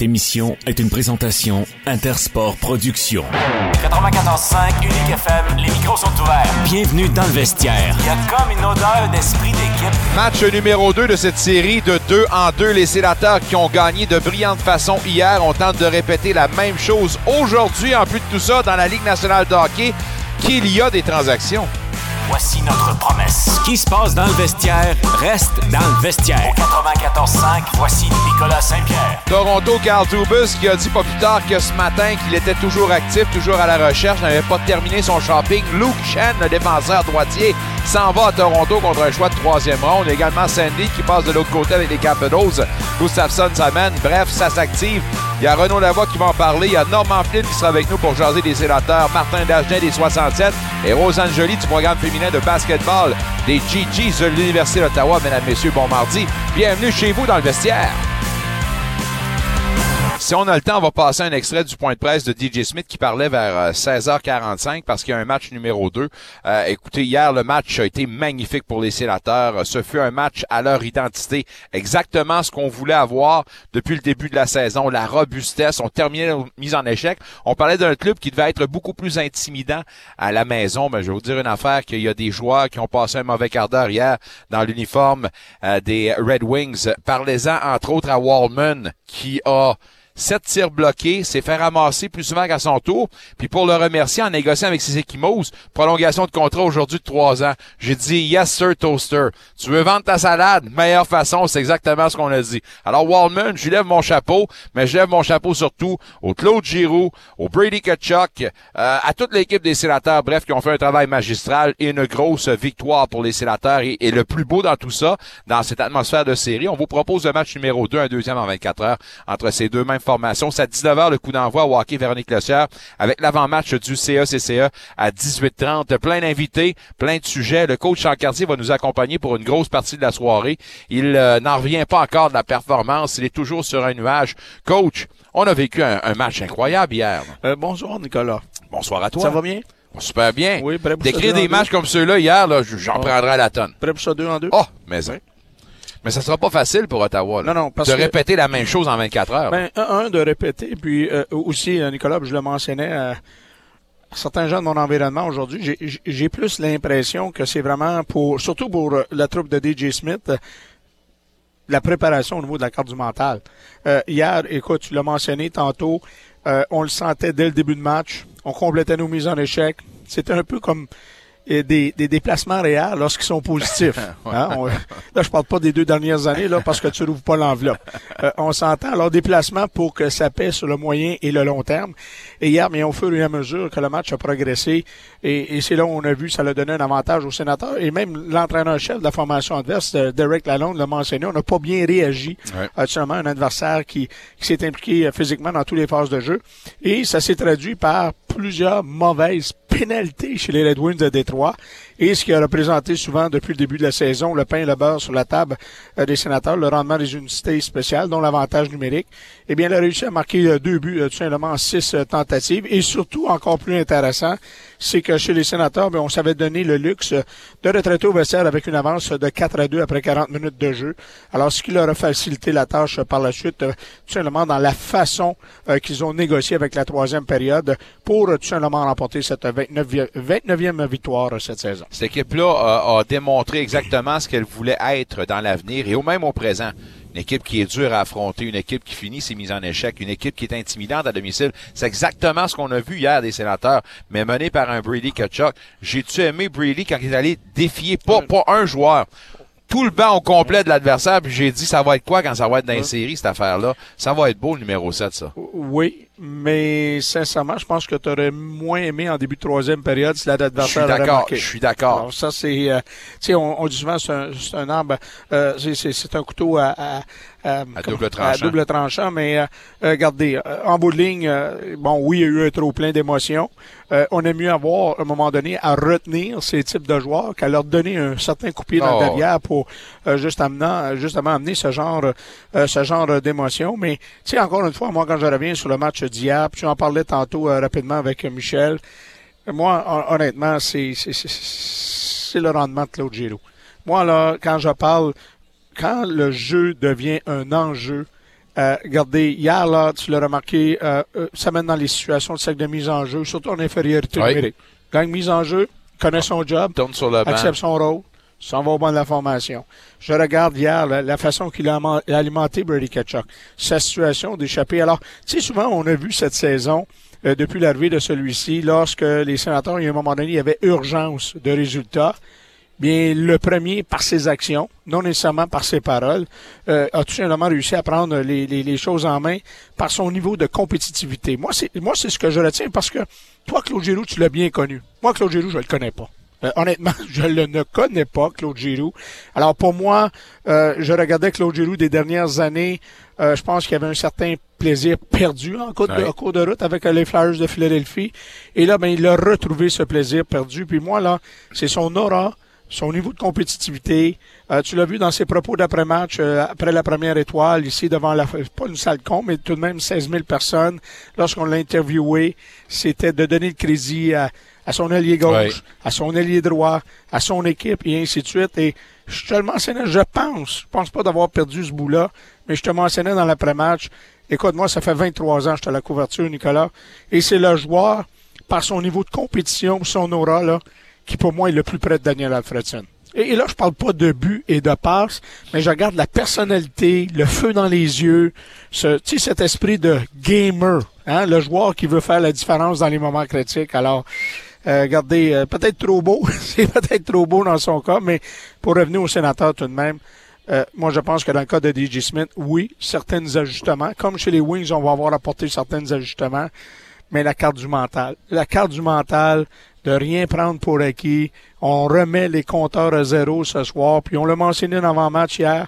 émission est une présentation Intersport Productions. 94.5 Unique FM, les micros sont ouverts. Bienvenue dans le vestiaire. Il y a comme une odeur d'esprit d'équipe. Match numéro 2 de cette série de 2 en 2. Les sénateurs qui ont gagné de brillante façon hier. On tente de répéter la même chose aujourd'hui. En plus de tout ça, dans la Ligue nationale de hockey, qu'il y a des transactions. Voici notre promesse. Ce qui se passe dans le vestiaire reste dans le vestiaire. Au 94.5, voici Nicolas Saint-Pierre. Toronto, Carl Dubus qui a dit pas plus tard que ce matin qu'il était toujours actif, toujours à la recherche, n'avait pas terminé son shopping. Luke Chen, le défenseur droitier, s'en va à Toronto contre un choix de troisième ronde. Également Sandy qui passe de l'autre côté avec les Capitals. Gustafsson s'amène. Bref, ça s'active. Il y a Renaud Lavoie qui va en parler. Il y a Norman Flynn qui sera avec nous pour jaser des sénateurs. Martin Dagenet des 67 et Rosanne Joly du programme féminin de basketball des GGs de l'Université d'Ottawa. Mesdames, Messieurs, bon mardi. Bienvenue chez vous dans le vestiaire. Si on a le temps, on va passer un extrait du point de presse de DJ Smith qui parlait vers euh, 16h45 parce qu'il y a un match numéro 2. Euh, écoutez, hier, le match a été magnifique pour les sénateurs. Ce fut un match à leur identité. Exactement ce qu'on voulait avoir depuis le début de la saison. La robustesse. On terminait la mise en échec. On parlait d'un club qui devait être beaucoup plus intimidant à la maison. Mais je vais vous dire une affaire qu'il y a des joueurs qui ont passé un mauvais quart d'heure hier dans l'uniforme euh, des Red Wings. Parlez-en entre autres à Wallman qui a sept tirs bloqués, s'est fait ramasser plus souvent qu'à son tour. Puis pour le remercier en négociant avec ses équimos, prolongation de contrat aujourd'hui de trois ans. J'ai dit yes sir toaster. Tu veux vendre ta salade? Meilleure façon, c'est exactement ce qu'on a dit. Alors Wallman, je lui lève mon chapeau, mais je lève mon chapeau surtout au Claude Giroux, au Brady Kachuk, euh, à toute l'équipe des sénateurs, bref, qui ont fait un travail magistral et une grosse victoire pour les sénateurs. Et, et le plus beau dans tout ça, dans cette atmosphère de série, on vous propose le match numéro 2, un deuxième en 24 heures entre ces deux mêmes formation. C'est à 19h le coup d'envoi au hockey Véronique Lossière avec l'avant-match du CA-CCA à 18h30. Plein d'invités, plein de sujets. Le coach Chancartier va nous accompagner pour une grosse partie de la soirée. Il euh, n'en revient pas encore de la performance. Il est toujours sur un nuage. Coach, on a vécu un, un match incroyable hier. Euh, bonjour, Nicolas. Bonsoir à toi. Ça va bien? Super bien. Oui, prêt pour ça, D'écrire des deux? matchs comme ceux-là hier, j'en Oh. prendrai à la tonne. Prêt pour ça deux en deux? Oh, mais ça. Mais ça sera pas facile pour Ottawa. là, Non, non, parce de que- répéter la même chose en 24 heures. Ben, un, un, de répéter, puis euh, aussi, euh, Nicolas, je le mentionnais, euh, certains gens de mon environnement aujourd'hui, j'ai- plus l'impression que c'est vraiment pour, surtout pour euh, la troupe de DJ Smith, la préparation au niveau de la carte du mental. Euh, hier, écoute, tu l'as mentionné tantôt, euh, on le sentait dès le début de match, on complétait nos mises en échec. C'était un peu comme euh, des, des déplacements réels lorsqu'ils sont positifs. Hein, on- là, je parle pas des deux dernières années là parce que tu rouvres pas l'enveloppe. Euh, on s'entend alors déplacement pour que ça pèse sur le moyen et le long terme. Et hier, mais au fur et à mesure que le match a progressé, et, et c'est là où on a vu ça a donné un avantage aux sénateurs. Et même l'entraîneur-chef de la formation adverse, euh, Derek Lalonde, l'a mentionné, on n'a pas bien réagi Ouais. à seulement un adversaire qui, qui s'est impliqué euh, physiquement dans toutes les phases de jeu. Et ça s'est traduit par plusieurs mauvaises pénalités chez les Red Wings de Détroit. Et ce qui a représenté souvent depuis le début de la saison le pain et le beurre sur la table euh, des sénateurs, le rendement des unités spéciales, dont l'avantage numérique. Eh bien, il a réussi à marquer euh, deux buts, euh, tout simplement en six tentatives. Et surtout, encore plus intéressant, c'est que chez les sénateurs, ben, on s'avait donné le luxe de retraiter au vestiaire avec une avance de 4 à 2 après 40 minutes de jeu. Alors, ce qui leur a facilité la tâche par la suite, tout simplement dans la façon qu'ils ont négocié avec la troisième période pour tout simplement remporter cette 29e, 29e victoire cette saison. Cette équipe-là a, a démontré exactement ce qu'elle voulait être dans l'avenir et au même au présent. Une équipe qui est dure à affronter, une équipe qui finit ses mises en échec, une équipe qui est intimidante à domicile. C'est exactement ce qu'on a vu hier des sénateurs, mais mené par un Brady Kachuk. J'ai-tu aimé Brady quand il est allé défier pas, pas un joueur, tout le banc au complet de l'adversaire, puis j'ai dit ça va être quoi quand ça va être dans les séries, cette affaire-là? Ça va être beau le numéro 7, ça. Oui, mais sincèrement, je pense que tu aurais moins aimé en début de troisième période si Je suis l'adversaire avait d'accord, je suis d'accord. Ça, c'est... euh, tu sais, on, on dit souvent c'est un, c'est un arbre, euh, c'est- c'est c'est un couteau à... à, à- À double tranchant. À double tranchant, mais euh, euh, regardez, euh, en bout de ligne, euh, bon, oui, il y a eu un trop plein d'émotions. Euh, on aime mieux avoir, à un moment donné, à retenir ces types de joueurs qu'à leur donner un certain coup de pied dans Oh. le derrière pour euh, juste amenant, justement amener ce genre, euh, ce genre d'émotion. Mais, tu sais, encore une fois, moi, quand je reviens sur le match d'hier, tu en parlais tantôt euh, rapidement avec euh, Michel, moi, hon- honnêtement, c'est le rendement de Claude Giroux. Moi, là, quand je parle, quand le jeu devient un enjeu Euh, regardez, hier, là, tu l'as remarqué, euh, euh, ça mène dans les situations de sac de mise en jeu, surtout en infériorité Oui. numérique. Gagne mise en jeu, connaît son job, Tourne sur le banc. accepte son rôle, s'en va au banc de la formation. Je regarde hier la, la façon qu'il a alimenté Brady Ketchuk, sa situation d'échapper. Alors, tu sais, souvent, on a vu cette saison, euh, depuis l'arrivée de celui-ci, lorsque les sénateurs, il y a un moment donné, il y avait urgence de résultats. Bien, le premier, par ses actions, non nécessairement par ses paroles, euh, a tout simplement réussi à prendre les, les, les choses en main par son niveau de compétitivité. Moi, c'est moi c'est ce que je retiens parce que toi, Claude Giroux, tu l'as bien connu. Moi, Claude Giroux, je le connais pas. Euh, honnêtement, je le ne connais pas, Claude Giroux. Alors pour moi, euh, je regardais Claude Giroux des dernières années. euh, je pense qu'il y avait un certain plaisir perdu en cours, de, Ouais. en cours de route avec euh, les Flyers de Philadelphie. Et là, ben, il a retrouvé ce plaisir perdu. Puis moi, là, c'est son aura, son niveau de compétitivité. Euh, tu l'as vu dans ses propos d'après-match, euh, après la première étoile, ici devant la, pas une salle con, mais tout de même 16 000 personnes. Lorsqu'on l'a interviewé, c'était de donner le crédit à, à son allié gauche, Ouais. à son allié droit, à son équipe et ainsi de suite. Et je te le mentionnais, je pense, je pense pas d'avoir perdu ce bout-là, mais je te mentionnais dans l'après-match. Écoute, moi, ça fait 23 ans que je suis à la couverture, Nicolas, et c'est le joueur, par son niveau de compétition, son aura, là, qui pour moi est le plus près de Daniel Alfredson. Et, là, je parle pas de but et de passe, mais je regarde la personnalité, le feu dans les yeux, ce, cet esprit de gamer, hein, le joueur qui veut faire la différence dans les moments critiques. Alors, euh, regardez, euh, peut-être trop beau, c'est peut-être trop beau dans son cas, mais pour revenir au sénateur tout de même, euh, moi je pense que dans le cas de DJ Smith, oui, certains ajustements. Comme chez les Wings, on va avoir apporté certains ajustements, mais la carte du mental. La carte du mental, de rien prendre pour acquis. On remet les compteurs à zéro ce soir, puis on l'a mentionné dans l'avant-match hier.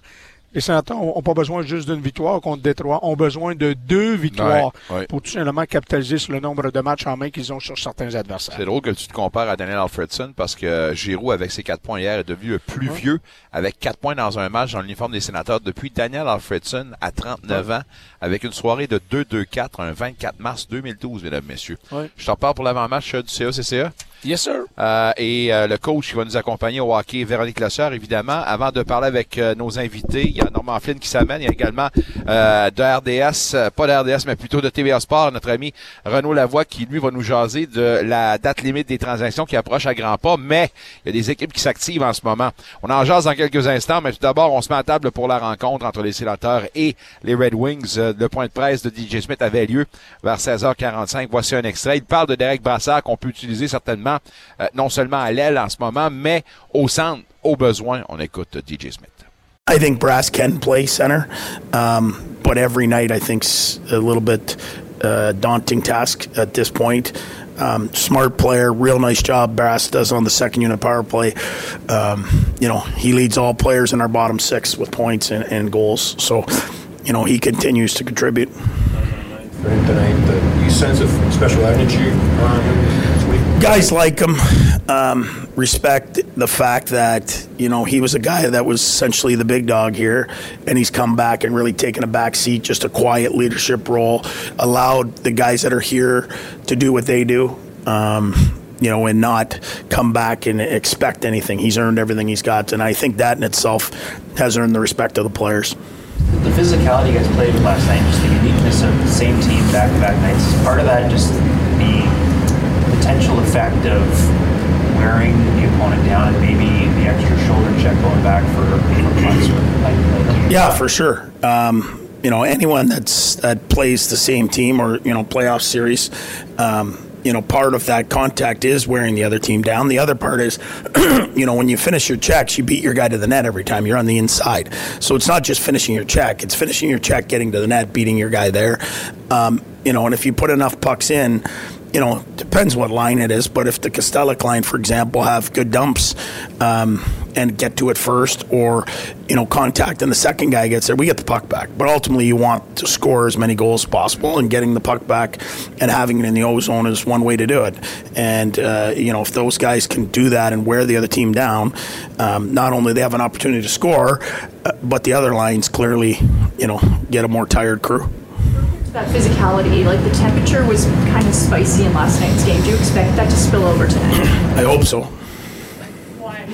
Les sénateurs n'ont pas besoin juste d'une victoire contre Détroit, ont besoin de deux victoires Ouais, ouais. pour tout simplement capitaliser sur le nombre de matchs en main qu'ils ont sur certains adversaires. C'est drôle que tu te compares à Daniel Alfredson parce que Giroud, avec ses quatre points hier, est devenu le plus vieux avec quatre points dans un match dans l'uniforme des sénateurs depuis Daniel Alfredson à 39 ans avec une soirée de 2-2-4 un 24 mars 2012, mesdames, messieurs. Je t'en parle pour l'avant-match euh, du CA-CCA. Yes, sir. Euh, et euh, le coach qui va nous accompagner au hockey, Véronique Lasseur, évidemment. Avant de parler avec euh, nos invités, il y a Normand Flynn qui s'amène. Il y a également euh, de RDS, euh, pas de RDS, mais plutôt de TVA Sport, notre ami Renaud Lavoie qui, lui, va nous jaser de la date limite des transactions qui approche à grands pas. Mais il y a des équipes qui s'activent en ce moment. On en jase dans quelques instants, mais tout d'abord, on se met à table pour la rencontre entre les sénateurs et les Red Wings. Euh, Le point de presse de DJ Smith avait lieu vers 16h45. Voici un extrait. Il parle de Derek Brassard qu'on peut utiliser certainement euh, non seulement à l'aile en ce moment, mais au centre, au besoin. On écoute DJ Smith. I think Brass can play center, um, but every night I think's a little bit uh, daunting task at this point. Um, smart player, real nice job Brass does on the second unit power play. Um, you know, he leads all players in our bottom six with points and, and goals. So, you know, he continues to contribute. for tonight. Uh, you sense a special energy around him this week? Guys like him um, respect the fact that you know he was a guy that was essentially the big dog here and he's come back and really taken a back seat just a quiet leadership role allowed the guys that are here to do what they do um, you know and not come back and expect anything. He's earned everything he's got and i think that in itself has earned the respect of the players. The physicality you guys played with last night, just the uniqueness of the same team back to back nights, part of that just the potential effect of wearing the opponent down and maybe the extra shoulder check going back for, for like, like Yeah, for sure. Um, you know, anyone that's that plays the same team or you know playoff series, um, you know, part of that contact is wearing the other team down. The other part is, you know, when you finish your checks, you beat your guy to the net every time. You're on the inside, so it's not just finishing your check; it's finishing your check, getting to the net, beating your guy there. Um, you know, and if you put enough pucks in. You know, depends what line it is, but if the Costellic line, for example, have good dumps um, and get to it first, or you know, contact and the second guy gets there, we get the puck back. But ultimately, you want to score as many goals as possible, and getting the puck back and having it in the O zone is one way to do it. And uh, you know, if those guys can do that and wear the other team down, um, not only they have an opportunity to score, uh, but the other lines clearly, you know, get a more tired crew. That physicality, like the temperature was kind of spicy in last night's game. Do you expect that to spill over tonight? I hope so. Why?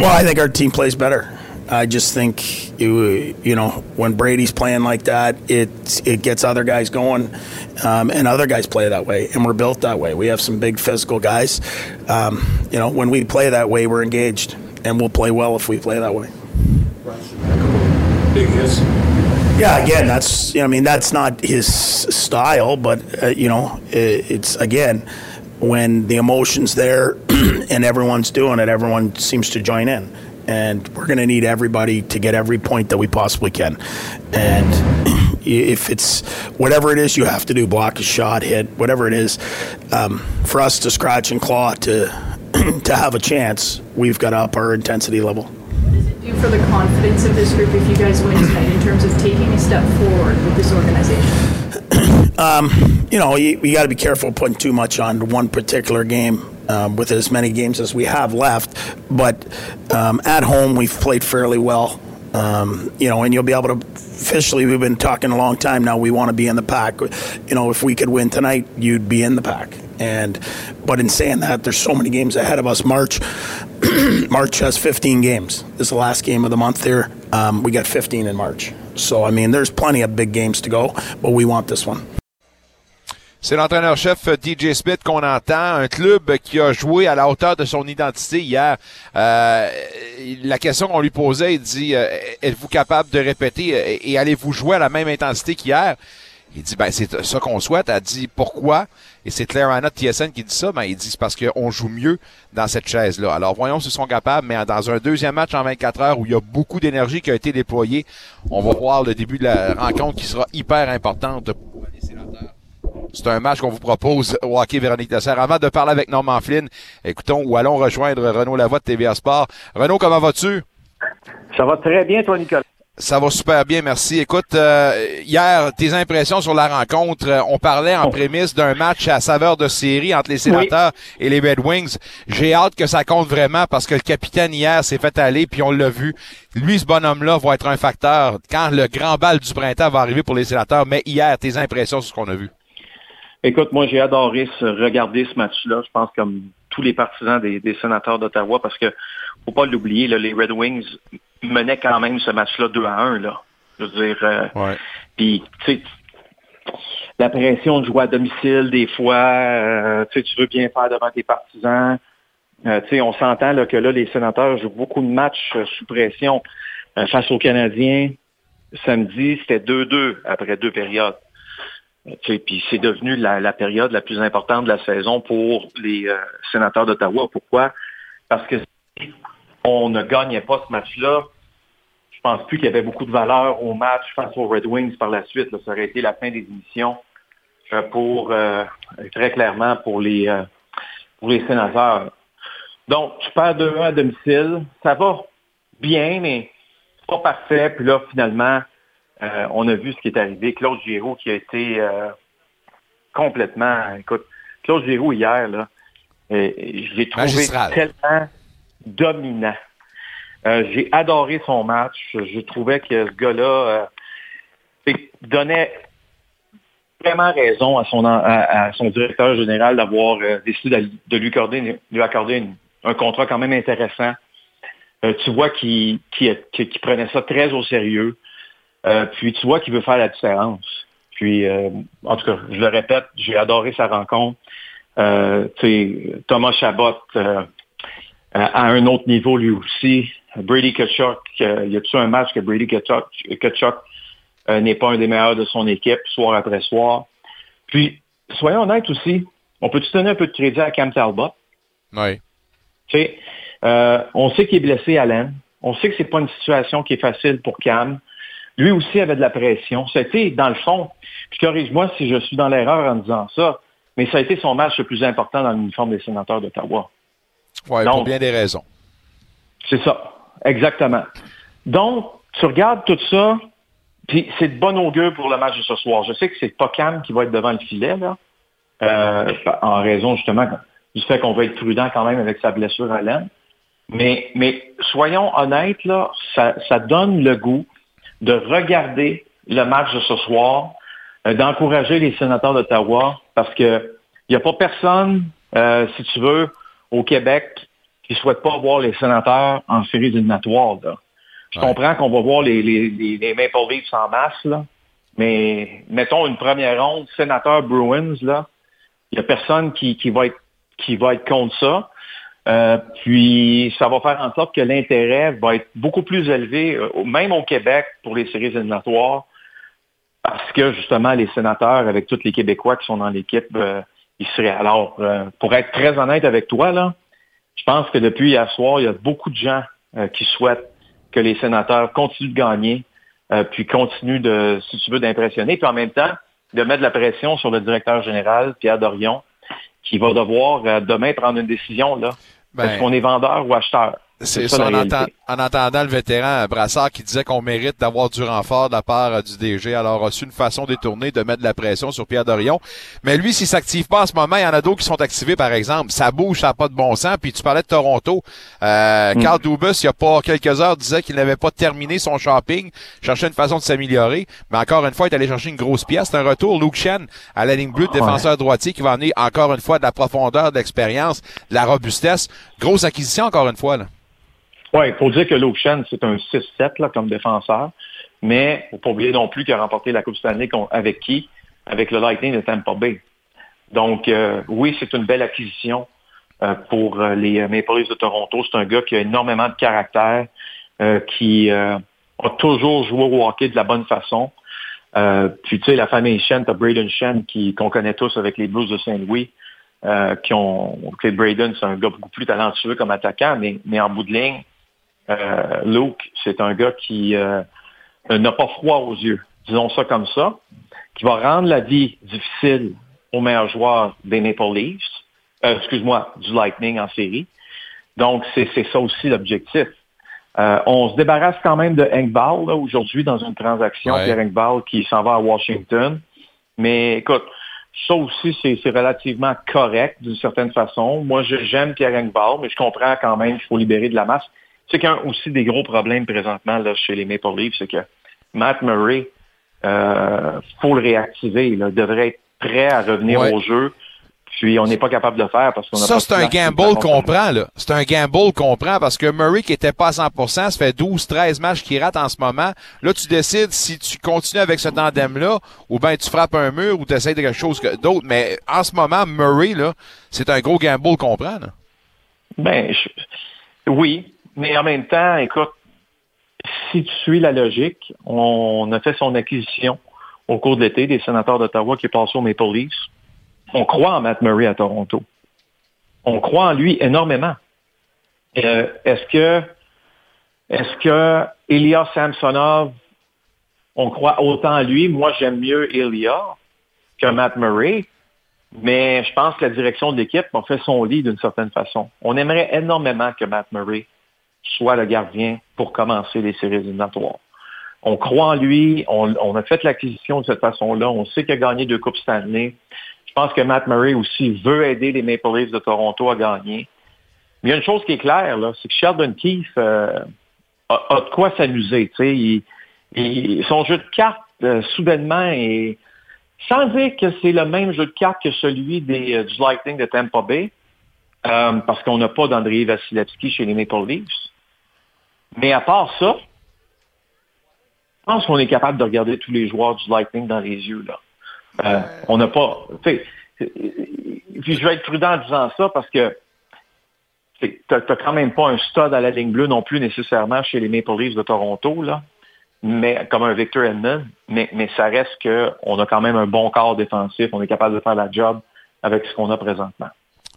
Well, I think our team plays better. I just think you, you know when Brady's playing like that, it it gets other guys going, um, and other guys play that way, and we're built that way. We have some big physical guys. Um, you know when we play that way, we're engaged, and we'll play well if we play that way. Big hits. Yeah, again, that's I mean that's not his style, but uh, you know it, it's again when the emotions there and everyone's doing it, everyone seems to join in, and we're going to need everybody to get every point that we possibly can, and if it's whatever it is you have to do, block a shot, hit, whatever it is, um, for us to scratch and claw to to have a chance, we've got to up our intensity level do for the confidence of this group if you guys win tonight in terms of taking a step forward with this organization? um, you know, you, you got to be careful putting too much on one particular game. Um, with as many games as we have left, but um, at home we've played fairly well. Um, you know, and you'll be able to officially. We've been talking a long time now. We want to be in the pack. You know, if we could win tonight, you'd be in the pack. And but in saying that, there's so many games ahead of us. March, March has 15 games. This is the last game of the month here. Um, we got 15 in March. So I mean, there's plenty of big games to go, but we want this one. C'est l'entraîneur-chef DJ Smith qu'on entend, un club qui a joué à la hauteur de son identité hier. Euh, la question qu'on lui posait, il dit euh, êtes-vous capable de répéter et allez-vous jouer à la même intensité qu'hier? Il dit ben c'est ça qu'on souhaite. Elle dit pourquoi? Et c'est Claire Anna TSN qui dit ça. Ben il dit c'est parce qu'on joue mieux dans cette chaise là. Alors voyons s'ils sont capables, mais dans un deuxième match en 24 heures où il y a beaucoup d'énergie qui a été déployée, on va voir le début de la rencontre qui sera hyper importante. C'est un match qu'on vous propose au hockey Véronique Dessert. Avant de parler avec Norman Flynn, écoutons ou allons rejoindre Renaud Lavoie de TVA Sport. Renaud, comment vas-tu? Ça va très bien, toi, Nicolas. Ça va super bien, merci. Écoute, euh, hier, tes impressions sur la rencontre, euh, on parlait en oh. prémisse d'un match à saveur de série entre les sénateurs et les Red Wings. J'ai hâte que ça compte vraiment parce que le capitaine hier s'est fait aller, puis on l'a vu. Lui, ce bonhomme-là, va être un facteur quand le grand bal du printemps va arriver pour les sénateurs. Mais hier, tes impressions sur ce qu'on a vu? Écoute, moi, j'ai adoré regarder ce match-là. Je pense comme tous les partisans des, des sénateurs d'Ottawa parce que faut pas l'oublier, les Red Wings menait quand même ce match-là 2 à 1. Là. Je veux dire, euh, puis, tu sais, la pression de jouer à domicile, des fois, euh, tu veux bien faire devant tes partisans. Euh, on s'entend là, que là, les sénateurs jouent beaucoup de matchs sous pression face aux Canadiens. Samedi, c'était 2-2 après deux périodes. Puis c'est devenu la, la, période la plus importante de la saison pour les sénateurs d'Ottawa. Pourquoi? Parce que on ne gagnait pas ce match-là, je pense plus qu'il y avait beaucoup de valeur au match face aux Red Wings par la suite. Ça aurait été la fin des émissions euh, pour euh, très clairement pour les euh, pour les sénateurs. Donc, tu perds 2-1 à domicile. Ça va bien, mais pas parfait. Puis là, finalement, on a vu ce qui est arrivé. Claude Giroux qui a été complètement. Écoute, Claude Giroux hier, là, je l'ai trouvé tellement dominant. Euh, j'ai adoré son match. Je trouvais que ce gars-là euh, donnait vraiment raison à son, directeur général d'avoir euh, décidé de, lui accorder un contrat quand même intéressant. tu vois qu'il prenait ça très au sérieux. puis tu vois qu'il veut faire la différence. Puis, en tout cas, je le répète, j'ai adoré sa rencontre. Thomas Chabot, à un autre niveau lui aussi. Brady Kachuk, euh, y a-t-il un match que Brady Kachuk, euh, n'est pas un des meilleurs de son équipe, soir après soir? Puis, soyons honnêtes aussi, on peut-tu donner un peu de crédit à Cam Talbot? Oui. Tu sais, euh, on sait qu'il est blessé à l'aine. On sait que c'est pas une situation qui est facile pour Cam. Lui aussi avait de la pression. C'était, dans le fond, puis corrige-moi si je suis dans l'erreur en disant ça, mais ça a été son match le plus important dans l'uniforme des sénateurs d'Ottawa. Oui, pour bien des raisons. C'est ça, exactement. Donc, tu regardes tout ça, puis c'est de bon augure pour le match de ce soir. Je sais que c'est pas Cam qui va être devant le filet, là, euh, en raison justement du fait qu'on va être prudent quand même avec sa blessure à l'aine. Mais, mais soyons honnêtes, là, ça, ça donne le goût de regarder le match de ce soir, euh, d'encourager les sénateurs d'Ottawa, parce que il n'y a pas personne, euh, si tu veux, au Québec qui ne souhaitent pas voir les sénateurs en séries éliminatoires. Je comprends qu'on va voir les, les, les, Maple Leafs en masse, là, mais mettons une première ronde, sénateur Bruins, là, il n'y a personne qui, qui, va être, qui va être contre ça. Euh, puis ça va faire en sorte que l'intérêt va être beaucoup plus élevé, euh, même au Québec, pour les séries éliminatoires, parce que justement les sénateurs, avec tous les Québécois qui sont dans l'équipe, euh, Alors, pour être très honnête avec toi, là, je pense que depuis hier soir, il y a beaucoup de gens qui souhaitent que les sénateurs continuent de gagner, puis continuent de, si tu veux, d'impressionner, puis en même temps, de mettre de la pression sur le directeur général, Pierre Dorion, qui va devoir demain prendre une décision là. Ben, Est-ce qu'on est vendeur ou acheteur? C'est ça, en, en, entendant le vétéran Brassard qui disait qu'on mérite d'avoir du renfort de la part euh, du DG. Alors, c'est une façon détournée de mettre de la pression sur Pierre Dorion. Mais lui, s'il s'active pas en ce moment, il y en a d'autres qui sont activés, par exemple. Ça bouge, ça n'a pas de bon sens. Puis tu parlais de Toronto. Euh, mm. Carl Dubus, il y a pas quelques heures, disait qu'il n'avait pas terminé son shopping, cherchait une façon de s'améliorer. Mais encore une fois, il est allé chercher une grosse pièce. C'est un retour. Luke Shen à la ligne bleue, défenseur droitier, qui va amener encore une fois de la profondeur, de l'expérience, de la robustesse. Grosse acquisition, encore une fois. Là. Oui, il faut dire que Luke Shen, c'est un 6-7 comme défenseur, mais il ne faut pas oublier non plus qu'il a remporté la Coupe Stanley avec qui? Avec le Lightning de Tampa Bay. Donc, euh, oui, c'est une belle acquisition euh, pour euh, les Maple Leafs de Toronto. C'est un gars qui a énormément de caractère, qui a toujours joué au hockey de la bonne façon. puis, tu sais, la famille Shen, tu as Braden Shen, qu'on connaît tous avec les Blues de Saint-Louis. qui ont, Braden, c'est un gars beaucoup plus talentueux comme attaquant, mais, mais en bout de ligne, euh, Luke, c'est un gars qui euh, n'a pas froid aux yeux, disons ça comme ça, qui va rendre la vie difficile aux meilleurs joueurs des Maple Leafs, euh, excuse-moi, du Lightning en série. Donc, c'est ça aussi l'objectif. on se débarrasse quand même de Engvall aujourd'hui dans une transaction, Pierre Engvall qui s'en va à Washington. Mais écoute, ça aussi, c'est relativement correct d'une certaine façon. Moi, j'aime Pierre Engvall, mais je comprends quand même qu'il faut libérer de la masse. C'est qu'un aussi des gros problèmes présentement là, chez les Maple Leafs, c'est que Matt Murray, euh, faut le réactiver. Il devrait être prêt à revenir au jeu. Puis on n'est pas capable de le faire parce qu'on a Ça, c'est un gamble qu'on prend, là. C'est un gamble qu'on prend parce que Murray qui était pas à 100%, ça fait 12, 13 matchs qu'il rate en ce moment. Là, tu décides si tu continues avec ce tandem-là ou bien tu frappes un mur ou tu essaies de quelque chose d'autre. Mais en ce moment, Murray, là, c'est un gros gamble qu'on prend, là. Ben, oui, mais en même temps, écoute, si tu suis la logique, on a fait son acquisition au cours de l'été des sénateurs d'Ottawa qui est passé aux Maple Leafs. On croit en Matt Murray à Toronto. On croit en lui énormément. Euh, est-ce que est-ce que Ilya Samsonov, on croit autant en lui? Moi, j'aime mieux Ilya que Matt Murray. Mais je pense que la direction de l'équipe a fait son lit d'une certaine façon. On aimerait énormément que Matt Murray soit le gardien pour commencer les séries éliminatoires. On croit en lui, on, a fait l'acquisition de cette façon-là, on sait qu'il a gagné deux Coupes Stanley. Je pense que Matt Murray aussi veut aider les Maple Leafs de Toronto à gagner. Mais il y a une chose qui est claire, c'est que Sheldon Keefe euh, a, de quoi s'amuser. son jeu de cartes, euh, soudainement, est sans dire que c'est le même jeu de cartes que celui des, euh, du Lightning de Tampa Bay, parce qu'on n'a pas d'André Vasilevski chez les Maple Leafs. Mais à part ça, je pense qu'on est capable de regarder tous les joueurs du Lightning dans les yeux. Là. Euh, on n'a pas. Puis je vais être prudent en disant ça parce que tu n'as quand même pas un stud à la ligne bleue non plus nécessairement chez les Maple Leafs de Toronto, là, mais comme un Victor Edmond, mais, mais ça reste qu'on a quand même un bon corps défensif, on est capable de faire la job avec ce qu'on a présentement.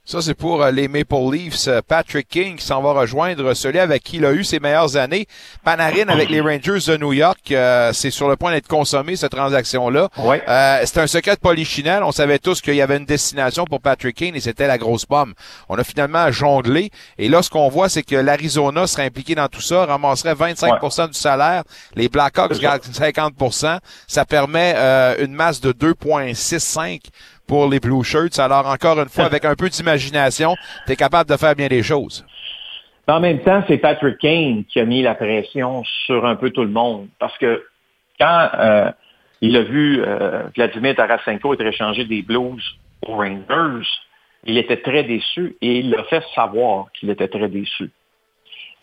Ça, c'est pour euh, les Maple Leafs. Euh, Patrick King qui s'en va rejoindre celui avec qui il a eu ses meilleures années. Panarin avec les Rangers de New York. Euh, c'est sur le point d'être consommé, cette transaction-là. Ouais. c'est un secret de polichinelle. On savait tous qu'il y avait une destination pour Patrick King et c'était la grosse pomme. On a finalement jonglé. Et là, ce qu'on voit, c'est que l'Arizona serait impliqué dans tout ça, ramasserait 25% du salaire. Les Blackhawks gagnent 50% Ça permet une masse de 2,65 pour les Blue Shirts. Alors, encore une fois, avec un peu d'imagination, tu es capable de faire bien des choses. En même temps, c'est Patrick Kane qui a mis la pression sur un peu tout le monde. Parce que quand euh, il a vu euh, Vladimir Tarasenko être échangé des Blues aux Rangers, il était très déçu et il a fait savoir qu'il était très déçu.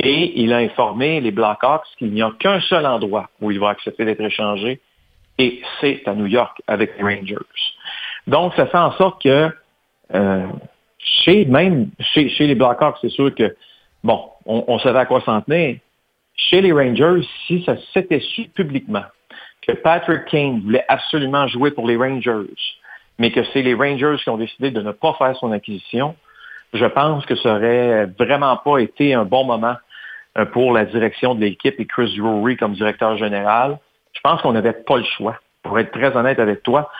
Et il a informé les Blackhawks qu'il n'y a qu'un seul endroit où il va accepter d'être échangé, et c'est à New York avec les Rangers. Donc, ça fait en sorte que euh, chez même chez, chez les Blackhawks, c'est sûr que bon, on, savait à quoi s'en tenir. Chez les Rangers, si ça s'était su publiquement que Patrick Kane voulait absolument jouer pour les Rangers, mais que c'est les Rangers qui ont décidé de ne pas faire son acquisition, je pense que ça aurait vraiment pas été un bon moment euh, pour la direction de l'équipe et Chris Drury comme directeur général. Je pense qu'on n'avait pas le choix, pour être très honnête avec toi.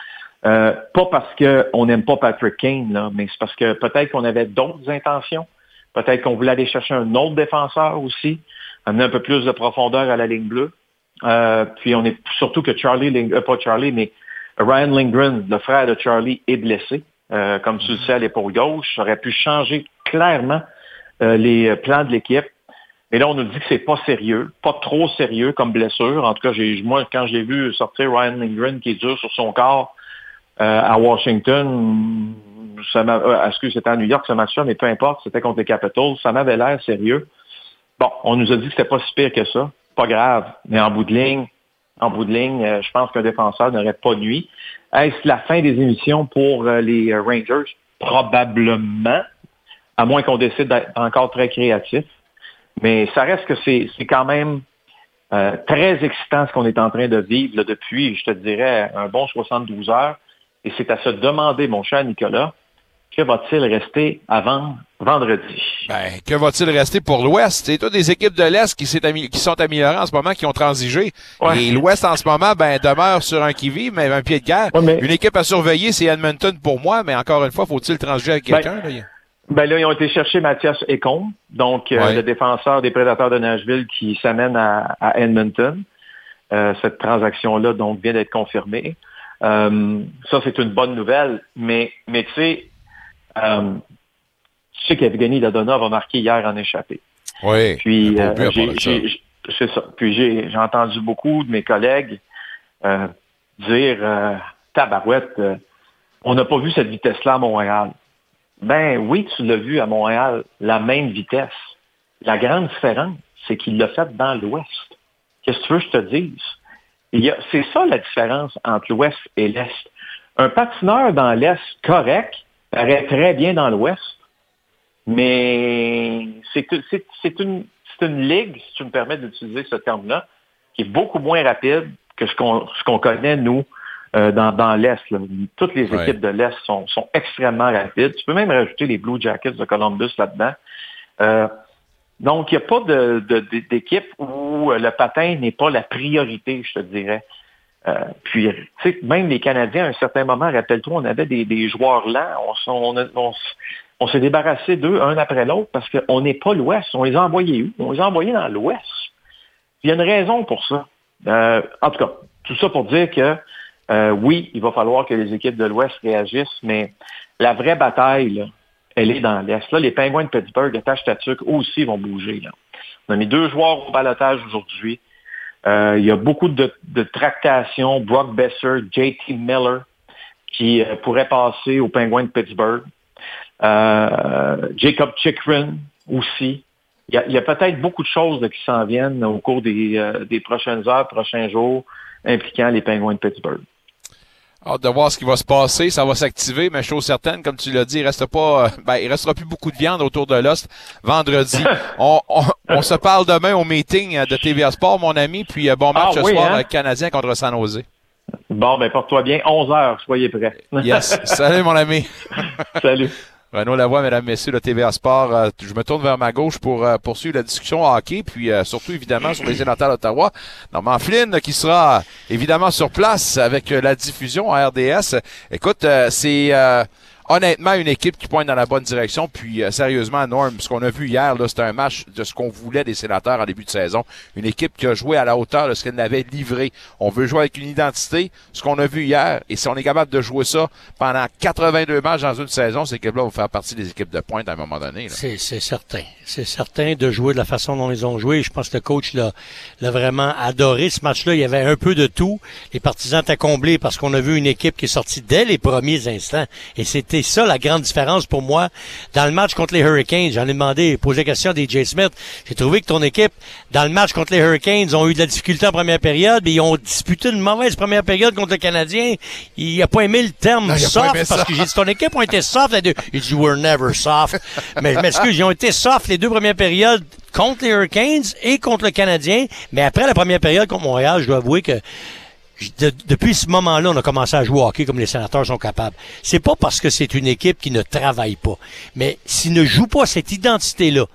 Euh, pas parce qu'on n'aime pas Patrick Kane, là, mais c'est parce que peut-être qu'on avait d'autres intentions. Peut-être qu'on voulait aller chercher un autre défenseur aussi, amener un peu plus de profondeur à la ligne bleue. Euh, puis on est surtout que Charlie, Ling, euh, pas Charlie, mais Ryan Lindgren, le frère de Charlie, est blessé. Euh, comme tu le sais, à l'épaule gauche. Ça aurait pu changer clairement euh, les plans de l'équipe. Mais là, on nous dit que c'est pas sérieux, pas trop sérieux comme blessure. En tout cas, j'ai, moi, quand j'ai vu sortir Ryan Lindgren qui est dur sur son corps à Washington, ça m'a, euh, excuse, c'était à New York ce match-là, mais peu importe, c'était contre les Capitals, ça m'avait l'air sérieux. Bon, on nous a dit que c'était pas si pire que ça. Pas grave, mais en bout de ligne, en bout de ligne, euh, je pense qu'un défenseur n'aurait pas nuit. Est-ce la fin des émissions pour euh, les euh, Rangers? Probablement, à moins qu'on décide d'être encore très créatif. Mais ça reste que c'est quand même euh, très excitant ce qu'on est en train de vivre là, depuis, je te dirais, un bon 72 heures. Et c'est à se demander, mon cher Nicolas, que va-t-il rester avant vendredi? Ben, que va-t-il rester pour l'Ouest? C'est toutes des équipes de l'Est qui, qui, sont améliorées en ce moment, qui ont transigé. Ouais. Et l'Ouest, en ce moment, ben, demeure sur un qui-vive, mais un pied de guerre. Ouais, mais... Une équipe à surveiller, c'est Edmonton pour moi, mais encore une fois, faut-il transiger avec quelqu'un? Ben, là? Ben là, ils ont été chercher Mathias Ecombe, donc euh, le défenseur des Prédateurs de Nashville qui s'amène à, à Edmonton. Euh, cette transaction-là, donc, vient d'être confirmée. Euh, ça, c'est une bonne nouvelle, mais, mais tu sais, euh, tu sais qu'Evgeny Dadonov a marqué hier en échappé. Oui. Puis, euh, c'est ça. Puis j'ai, entendu beaucoup de mes collègues euh, dire Tabarouette, on n'a pas vu cette vitesse-là à Montréal. Ben oui, tu l'as vu à Montréal, la même vitesse. La grande différence, c'est qu'il l'a fait dans l'Ouest. Qu'est-ce que tu veux que je te dise? C'est ça la différence entre l'Ouest et l'Est. Un patineur dans l'Est correct paraît très bien dans l'Ouest, mais c'est une, ligue, si tu me permets d'utiliser ce terme-là, qui est beaucoup moins rapide que ce qu'on connaît, nous, euh, dans, dans l'Est. Toutes les Ouais. équipes de l'Est sont, sont extrêmement rapides. Tu peux même rajouter les Blue Jackets de Columbus là-dedans. Euh, donc, il n'y a pas d'équipe où euh, le patin n'est pas la priorité, je te dirais. Euh, puis, tu sais, même les Canadiens, à un certain moment, rappelle-toi, on avait des, joueurs lents. On, s'est débarrassé d'eux un après l'autre parce qu'on n'est pas l'Ouest. On les a envoyés où? On les a envoyés dans l'Ouest. Il y a une raison pour ça. Euh, en tout cas, tout ça pour dire que oui, il va falloir que les équipes de l'Ouest réagissent, mais la vraie bataille, là, elle est dans l'Est. Là, les Penguins de Pittsburgh, attache Tatuc aussi vont bouger. Là. On a mis deux joueurs au balotage aujourd'hui. Euh, il y a beaucoup de, de tractations. Brock Besser, JT Miller, qui euh, pourraient passer aux Penguins de Pittsburgh. Euh, Jacob Chikrin aussi. Il y a, a peut-être beaucoup de choses là, qui s'en viennent au cours des, euh, des prochaines heures, prochains jours, impliquant les Penguins de Pittsburgh. Hâte de voir ce qui va se passer. Ça va s'activer, mais chose certaine, comme tu l'as dit, il reste pas, euh, ben, il restera plus beaucoup de viande autour de l'os vendredi. on, on, on se parle demain au meeting euh, de TVA Sport, mon ami, puis euh, bon match Ah ce oui, soir hein? Canadien contre San Jose. Bon, ben porte-toi bien. 11 heures, soyez prêts. Yes. Salut, mon ami. Salut. Renaud Lavoie, mesdames, messieurs, de TVA Sport. Euh, je me tourne vers ma gauche pour euh, poursuivre la discussion hockey, puis euh, surtout, évidemment, sur les sénateurs d'Ottawa. Normand Flynn, qui sera évidemment sur place avec euh, la diffusion à RDS. Écoute, euh, c'est euh, honnêtement une équipe qui pointe dans la bonne direction. Puis, euh, sérieusement, Norm, ce qu'on a vu hier, c'était un match de ce qu'on voulait des sénateurs en début de saison. Une équipe qui a joué à la hauteur de ce qu'elle avait livré. On veut jouer avec une identité. Ce qu'on a vu hier, et si on est capable de jouer ça pendant 82 matchs dans une saison, ces équipes-là vont faire partie des équipes de pointe à un moment donné. C'est certain. C'est certain de jouer de la façon dont ils ont joué. Je pense que le coach l'a vraiment adoré. Ce match-là, il y avait un peu de tout. Les partisans étaient comblés parce qu'on a vu une équipe qui est sortie dès les premiers instants. Été ça la grande différence pour moi dans le match contre les Hurricanes. J'en ai demandé, posé la question à DJ Smith. J'ai trouvé que ton équipe, dans le match contre les Hurricanes, ont eu de la difficulté en première période, mais ils ont disputé une mauvaise première période contre le Canadien. Il a pas aimé le terme Non, soft parce que j'ai dit ton équipe ont été soft les deux. Il dit we're never soft. mais je m'excuse, ils ont été soft les deux premières périodes contre les Hurricanes et contre le Canadien. Mais après la première période contre Montréal, je dois avouer que de- depuis ce moment-là, on a commencé à jouer au hockey comme les sénateurs sont capables. C'est pas parce que c'est une équipe qui ne travaille pas, mais s'ils ne jouent pas cette identité-là,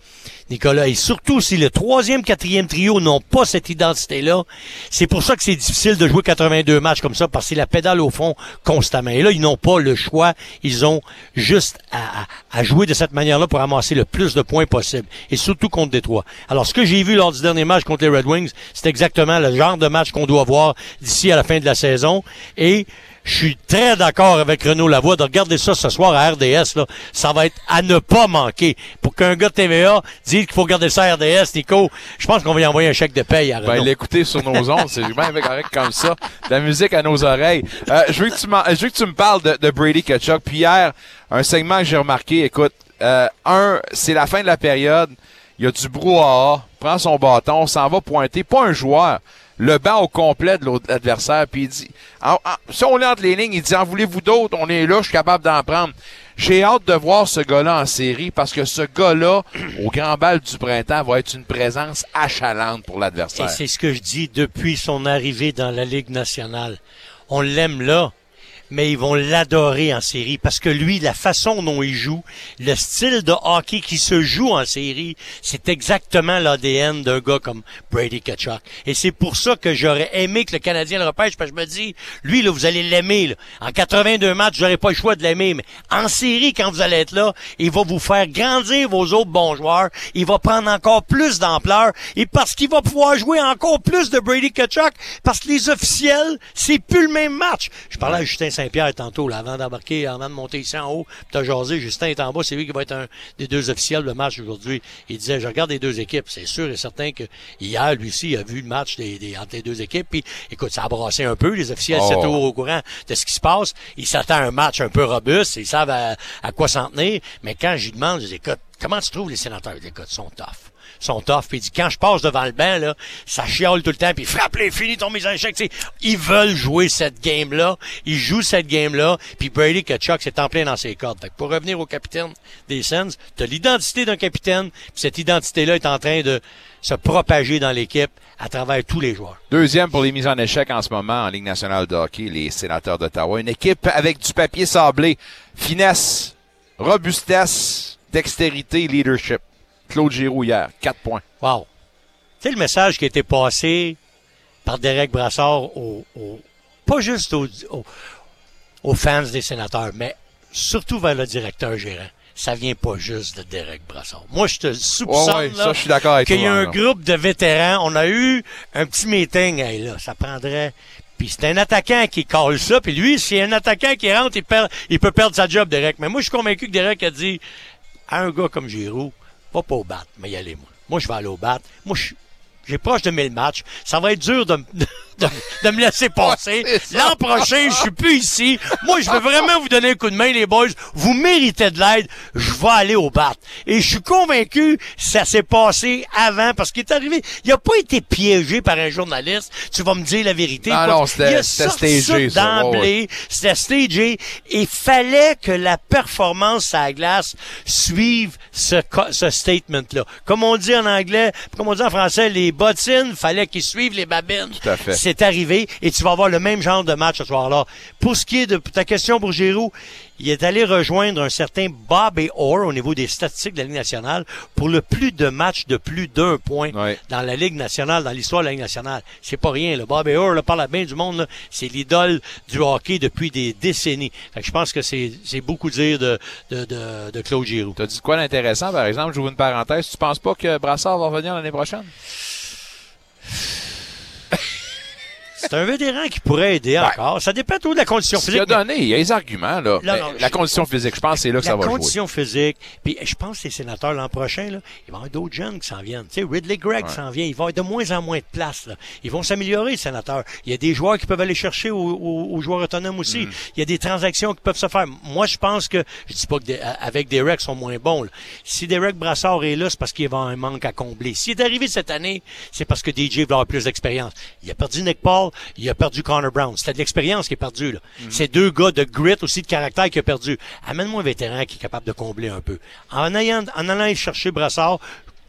Nicolas, et surtout si le troisième, quatrième trio n'ont pas cette identité-là, c'est pour ça que c'est difficile de jouer 82 matchs comme ça, parce que c'est la pédale au fond constamment. Et là, ils n'ont pas le choix, ils ont juste à, jouer de cette manière-là pour amasser le plus de points possible, et surtout contre Détroit. Alors, ce que j'ai vu lors du dernier match contre les Red Wings, c'est exactement le genre de match qu'on doit voir d'ici à la fin de la saison, et je suis très d'accord avec Renaud Lavoie de regarder ça ce soir à RDS. Là. Ça va être à ne pas manquer. Pour qu'un gars de TVA dise qu'il faut regarder ça à RDS, Nico, je pense qu'on va y envoyer un chèque de paye à Renaud. Ben, l'écouter sur nos ondes, c'est bien correct comme ça. De la musique à nos oreilles. Euh, je, veux que tu m'en- je veux que tu me parles de, de Brady Kachuk. Puis hier, un segment que j'ai remarqué, écoute, euh, un, c'est la fin de la période. Il y a du brouhaha, prend son bâton, s'en va pointer. Pas un joueur. Le banc au complet de l'autre adversaire. Puis il dit, si on est entre les lignes, il dit, en voulez-vous d'autres? On est là, je suis capable d'en prendre. J'ai hâte de voir ce gars-là en série parce que ce gars-là, au grand bal du printemps, va être une présence achalante pour Et l'adversaire. c'est ce que je dis depuis son arrivée dans la Ligue nationale. On l'aime là, mais ils vont l'adorer en série parce que lui, la façon dont il joue, le style de hockey qui se joue en série, c'est exactement l'ADN d'un gars comme Brady Kachuk. Et c'est pour ça que j'aurais aimé que le Canadien le repêche parce que je me dis, lui, là, vous allez l'aimer. En 82 matchs, j'aurais pas le choix de l'aimer, mais en série, quand vous allez être là, il va vous faire grandir vos autres bons joueurs. Il va prendre encore plus d'ampleur et parce qu'il va pouvoir jouer encore plus de Brady Kachuk parce que les officiels, c'est plus le même match. Je parlais à Justin Saint-Pierre tantôt, là, avant d'embarquer, avant de monter ici en haut, puis t'as jasé, Justin est en bas, c'est lui qui va être un des deux officiels de match aujourd'hui. Il disait, je regarde les deux équipes, c'est sûr et certain que hier, lui aussi, il a vu le match des, des- entre les deux équipes, puis écoute, ça a brassé un peu, les officiels Oh. c'est toujours au courant de ce qui se passe. Ils s'attendent à un match un peu robuste, ils savent à, à quoi s'en tenir, mais quand je lui demande, je dis, écoute, comment tu trouves les sénateurs? Écoute, ils sont tough sont tough. Puis il dit, quand je passe devant le banc, là, ça chiale tout le temps, puis frappe les finis, ton mise en échec. Tu sais, ils veulent jouer cette game-là. Ils jouent cette game-là. Puis Brady Kachuk, c'est en plein dans ses cordes. Fait pour revenir au capitaine des Sens, tu as l'identité d'un capitaine, puis cette identité-là est en train de se propager dans l'équipe à travers tous les joueurs. Deuxième pour les mises en échec en ce moment en Ligue nationale de hockey, les sénateurs d'Ottawa. Une équipe avec du papier sablé, finesse, robustesse, dextérité, leadership. Claude Giroux hier, 4 points. Wow. Tu sais, le message qui a été passé par Derek Brassard au, au- pas juste aux, fans des sénateurs, mais surtout vers le directeur gérant. Ça vient pas juste de Derek Brassard. Moi, je te soupçonne Ouais, ouais, qu'il y a un là. groupe de vétérans. On a eu un petit meeting. Hey, là, ça prendrait... Puis c'est un attaquant qui colle ça. Puis lui, c'est un attaquant qui rentre, il, perd, il peut perdre sa job, Derek. Mais moi, je suis convaincu que Derek a dit à un gars comme Giroud, pas au bat, mais y aller, moi. Moi, je vais aller au bat. Moi, j'ai proche de 1000 matchs. Ça va être dur de, de, de me laisser passer. L'an prochain, je suis plus ici. Moi, je veux vraiment vous donner un coup de main, les boys. Vous méritez de l'aide. Je vais aller au bat. Et je suis convaincu ça s'est passé avant parce qu'il est arrivé. Il a pas été piégé par un journaliste. Tu vas me dire la vérité. Ah non, c'était- stagé, d'emblée. C'était stagé. Et fallait que la performance à la glace suive ce, ce statement-là. Comme on dit en anglais, comme on dit en français, les bottines, fallait qu'ils suivent les babines. Tout à fait. C'est arrivé et tu vas avoir le même genre de match ce soir-là. Pour ce qui est de ta question pour Giroud, il est allé rejoindre un certain Bobby Orr au niveau des statistiques de la Ligue nationale pour le plus de matchs de plus d'un point Ouais. dans la Ligue nationale, dans l'histoire de la Ligue nationale. C'est pas rien. Le Bobby Orr là, parle bien du monde. C'est l'idole du hockey depuis des décennies. Fait que je pense que c'est beaucoup dire de, de, de, de Claude Giroud. T'as dit quoi d'intéressant, par exemple? J'ouvre une parenthèse. Tu penses pas que Brassard va revenir l'année prochaine? C'est un vétéran qui pourrait aider encore. Ça dépend tout de la condition Ce qu'il a physique. donné, il y a les arguments, là. Non, la je- condition physique, je pense que c'est là que la ça va jouer. condition physique. Puis je pense que les sénateurs l'an prochain, là, il va y avoir d'autres jeunes qui s'en viennent. Tu sais, Ridley Gregg s'en vient. Il va y avoir de moins en moins de place. Là. Ils vont s'améliorer, les sénateurs. Il y a des joueurs qui peuvent aller chercher aux, aux- aux joueurs autonomes aussi. Mm. Il y a des transactions qui peuvent se faire. Moi, je pense que, je dis pas que des- avec sont moins bons. là. Si Derek Brassard est là, c'est parce qu'il va avoir un manque à combler. S'il est arrivé cette année, c'est parce que DJ va avoir plus d'expérience. Il a perdu Nick Paul, il a perdu Connor Brown. C'était de l'expérience qui est perdu. là. C'est deux gars de grit aussi, de caractère qui a perdu. Amène-moi un vétéran qui est capable de combler un peu. En, en allant chercher Brassard,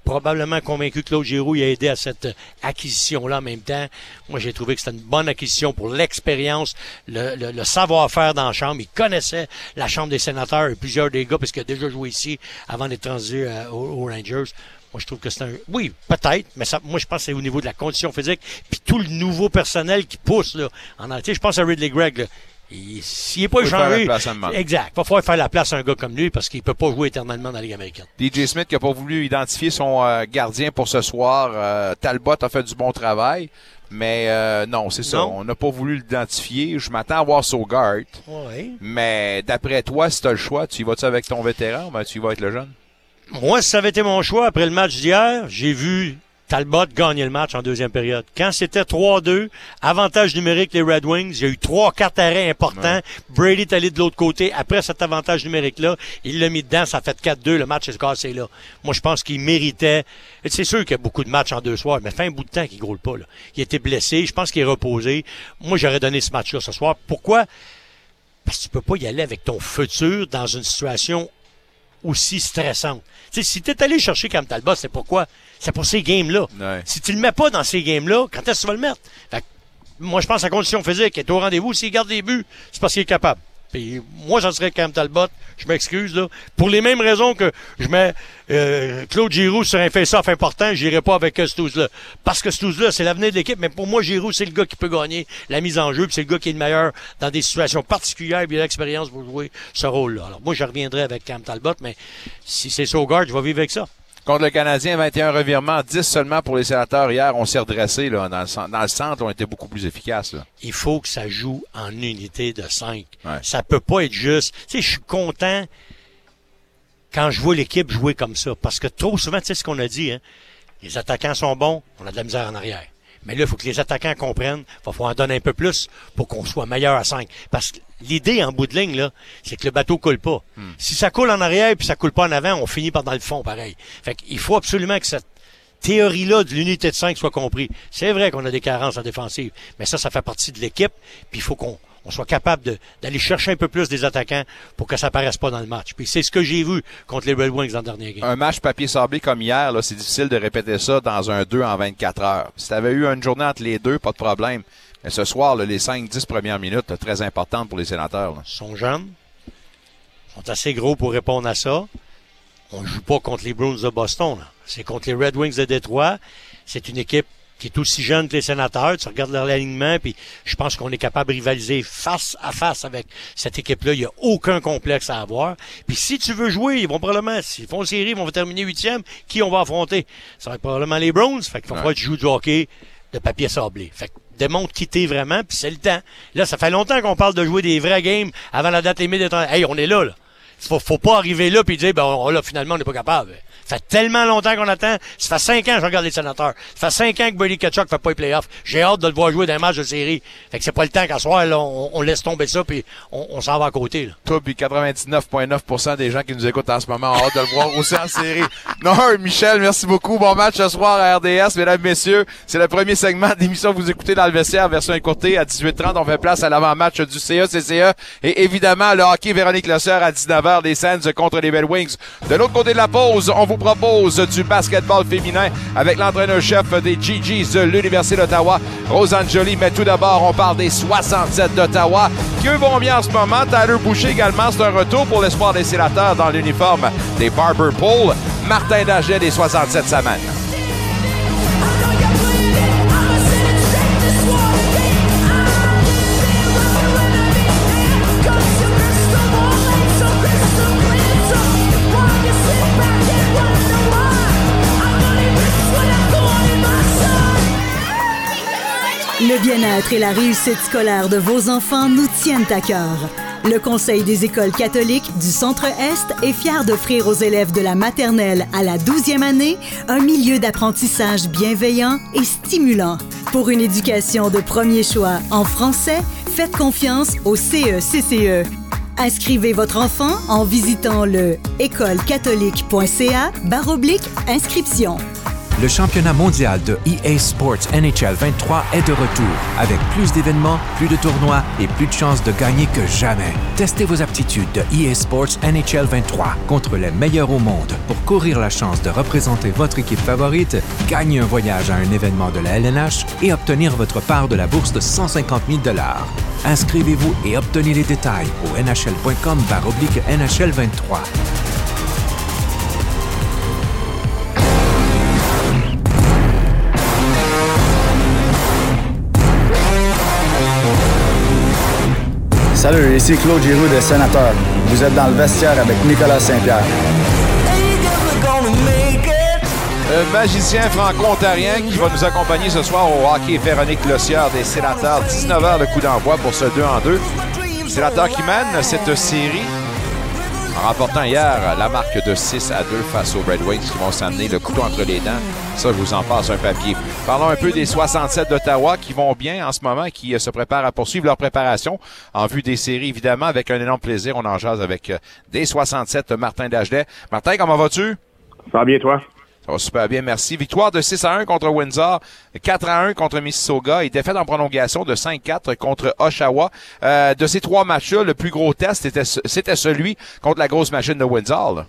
probablement convaincu que Claude Giroux a aidé à cette euh, acquisition-là en même temps. Moi, j'ai trouvé que c'était une bonne acquisition pour l'expérience, le, le- le savoir-faire dans la chambre. Il connaissait la Chambre des sénateurs et plusieurs des gars, parce qu'il a déjà joué ici avant d'être transféré euh, aux, aux Rangers. Moi, je trouve que c'est un... Oui, peut-être, mais ça, moi, je pense que c'est au niveau de la condition physique, puis tout le nouveau personnel qui pousse, là. En, sais, je pense à Ridley Gregg, là. Il- S'il n'est pas échangé... Exact. Il va falloir faire la place à un gars comme lui, parce qu'il peut pas jouer éternellement dans la Ligue américaine. DJ Smith qui n'a pas voulu identifier son euh, gardien pour ce soir. Euh, Talbot a fait du bon travail. Mais euh, non, c'est ça. Non. On n'a pas voulu l'identifier. Je m'attends à voir Sogart. Oui. Mais d'après toi, si tu as le choix, tu y vas-tu avec ton vétéran ou ben, tu y vas avec le jeune? Moi, si ça avait été mon choix après le match d'hier, j'ai vu Talbot gagner le match en deuxième période. Quand c'était 3-2, avantage numérique les Red Wings, il y a eu trois cartes arrêts importants. Brady est allé de l'autre côté. Après cet avantage numérique-là, il l'a mis dedans, ça a fait 4-2, le match est cassé là. Moi, je pense qu'il méritait. C'est sûr qu'il y a beaucoup de matchs en deux soirs, mais fait un bout de temps qu'il ne pas. Là. Il était blessé, je pense qu'il est reposé. Moi, j'aurais donné ce match-là ce soir. Pourquoi? Parce que tu peux pas y aller avec ton futur dans une situation aussi stressante. Tu sais, si t'es allé chercher Cam Talbot, c'est pourquoi? C'est pour ces games-là. Ouais. Si tu le mets pas dans ces games-là, quand est-ce que tu vas le mettre? Fait que, moi, je pense que la condition physique est au rendez-vous. S'il garde des buts, c'est parce qu'il est capable. Puis moi, j'en serais Cam Talbot. Je m'excuse, là. Pour les mêmes raisons que je mets euh, Claude Giroux sur un face-off important, j'irai pas avec euh, Stouze-là. Parce que Stouze-là, c'est l'avenir de l'équipe. Mais pour moi, Giroux, c'est le gars qui peut gagner la mise en jeu. Puis c'est le gars qui est le meilleur dans des situations particulières. Puis il a l'expérience pour jouer ce rôle-là. Alors moi, je reviendrai avec Cam Talbot. Mais si c'est Sogard, je vais vivre avec ça. Contre le Canadien, 21 revirements, 10 seulement pour les sénateurs. Hier, on s'est redressé là, dans, le, dans le centre. On était beaucoup plus efficace. Il faut que ça joue en unité de 5. Ouais. Ça peut pas être juste. Tu sais, je suis content quand je vois l'équipe jouer comme ça. Parce que trop souvent, tu sais ce qu'on a dit, hein? Les attaquants sont bons, on a de la misère en arrière. Mais là, il faut que les attaquants comprennent, il va falloir en donner un peu plus pour qu'on soit meilleur à 5. Parce que l'idée en bout de ligne, là, c'est que le bateau coule pas. Si ça coule en arrière puis ça coule pas en avant, on finit par dans le fond, pareil. Fait qu'il faut absolument que cette théorie-là de l'unité de 5 soit compris. C'est vrai qu'on a des carences en défensive, mais ça, ça fait partie de l'équipe, puis il faut qu'on on soit capable d'aller chercher un peu plus des attaquants pour que ça paraisse pas dans le match. Puis c'est ce que j'ai vu contre les Red Wings dans le dernier game. Un match papier sablé comme hier, là, c'est difficile de répéter ça dans un 2 en 24 heures. Si tu avais eu une journée entre les deux, pas de problème. Mais ce soir, là, les 5-10 premières minutes, là, très importantes pour les sénateurs. Ils sont jeunes, sont assez gros pour répondre à ça. On joue pas contre les Bruins de Boston. C'est contre les Red Wings de Détroit. C'est une équipe qui est aussi jeune que les sénateurs. Tu regardes leur alignement, puis je pense qu'on est capable de rivaliser face à face avec cette équipe-là. Il n'y a aucun complexe à avoir. Puis si tu veux jouer, ils vont probablement, s'ils font série, ils vont terminer huitième. Qui on va affronter? Ça va être probablement les Browns. Fait qu'il va falloir que tu joues du hockey de papier sablé. Fait que démontre qui t'es vraiment, puis c'est le temps. Là, ça fait longtemps qu'on parle de jouer des vrais games avant la date limite. Hey, on est là, là. Faut, faut pas arriver là puis dire, ben on- là, finalement, on n'est pas capable. Ça fait tellement longtemps qu'on attend. Ça fait cinq ans que je regarde les sénateurs. Ça fait cinq ans que Brady Kachuk fait pas les playoffs. J'ai hâte de le voir jouer dans un match de série. Fait que c'est pas le temps qu'à soir, là, on, on laisse tomber ça puis on, on s'en va à côté, là. Toi, puis 99,9% des gens qui nous écoutent en ce moment ont hâte de le voir aussi en série. Non, Michel, merci beaucoup. Bon match ce soir à RDS, mesdames, messieurs. C'est le premier segment d'émission que vous écoutez dans le vestiaire, version écourtée à 18h30. On fait place à l'avant-match du CA-CCE. Et évidemment, le hockey Véronique Losseur à 19h, des Sands contre les Bell Wings. De l'autre côté de la pause, on vous propose du basketball féminin avec l'entraîneur-chef des GGs de l'Université d'Ottawa, Rosanne Jolie. Mais tout d'abord, on parle des 67 d'Ottawa qui vont bien en ce moment. Tyler Boucher également, c'est un retour pour l'espoir des sénateurs dans l'uniforme des Barber Pool. Martin Daget des 67 semaines. Et la réussite scolaire de vos enfants nous tiennent à cœur. Le Conseil des écoles catholiques du Centre-Est est fier d'offrir aux élèves de la maternelle à la 12e année un milieu d'apprentissage bienveillant et stimulant. Pour une éducation de premier choix en français, faites confiance au E CECCE. Inscrivez votre enfant en visitant le écolecatholique.ca baroblique inscription. Le championnat mondial de EA Sports NHL 23 est de retour, avec plus d'événements, plus de tournois et plus de chances de gagner que jamais. Testez vos aptitudes de EA Sports NHL 23 contre les meilleurs au monde pour courir la chance de représenter votre équipe favorite, gagner un voyage à un événement de la LNH et obtenir votre part de la bourse de 150 000 Inscrivez-vous et obtenez les détails au nhl.com NHL 23. Salut, ici Claude Giroux de Sénateur. Vous êtes dans le vestiaire avec Nicolas Saint-Pierre. Un magicien franco-ontarien qui va nous accompagner ce soir au hockey Véronique Lossière des Sénateurs. 19h le coup d'envoi pour ce 2 en 2. Sénateurs qui mènent cette série en remportant hier la marque de 6 à 2 face aux Red Wings qui vont s'amener le couteau entre les dents. Ça, je vous en passe un papier. Parlons un peu des 67 d'Ottawa qui vont bien en ce moment, qui euh, se préparent à poursuivre leur préparation en vue des séries, évidemment, avec un énorme plaisir. On en jase avec euh, des 67 Martin Dagelet. Martin, comment vas-tu? Ça va bien, toi? Super bien, merci. Victoire de 6 à 1 contre Windsor, 4 à 1 contre Mississauga et défaite en prolongation de 5-4 contre Oshawa. Euh, de ces trois matchs-là, le plus gros test, c'était, celui contre la grosse machine de Windsor.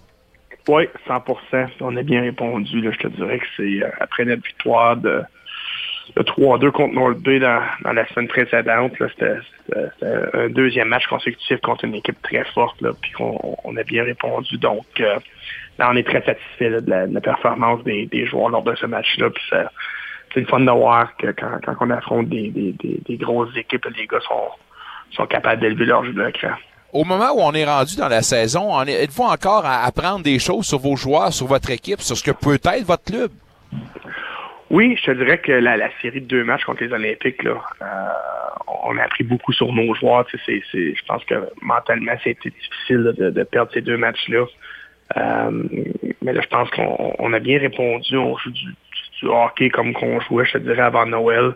Oui, 100% On a bien répondu. Je te dirais que c'est euh, après notre victoire de, de 3-2 contre North Bay dans, la semaine précédente. C'était, un deuxième match consécutif contre une équipe très forte. On a bien répondu. Donc, euh, là, on est très satisfait là, de, la, de, la, performance des, des, joueurs lors de ce match-là. C'est le fun de voir que quand, quand on affronte des, des, des, des grosses équipes, les gars sont, sont capables d'élever leur jeu de cran. Au moment où on est rendu dans la saison, êtes-vous encore à apprendre des choses sur vos joueurs, sur votre équipe, sur ce que peut être votre club? Oui, je te dirais que la, la série de deux matchs contre les Olympiques, là, euh, on a appris beaucoup sur nos joueurs. Tu sais, c'est, je pense que mentalement, c'était difficile de, de, perdre ces deux matchs-là. Euh, mais là, je pense qu'on on a bien répondu. On joue du, hockey comme qu'on jouait, je te dirais, avant Noël.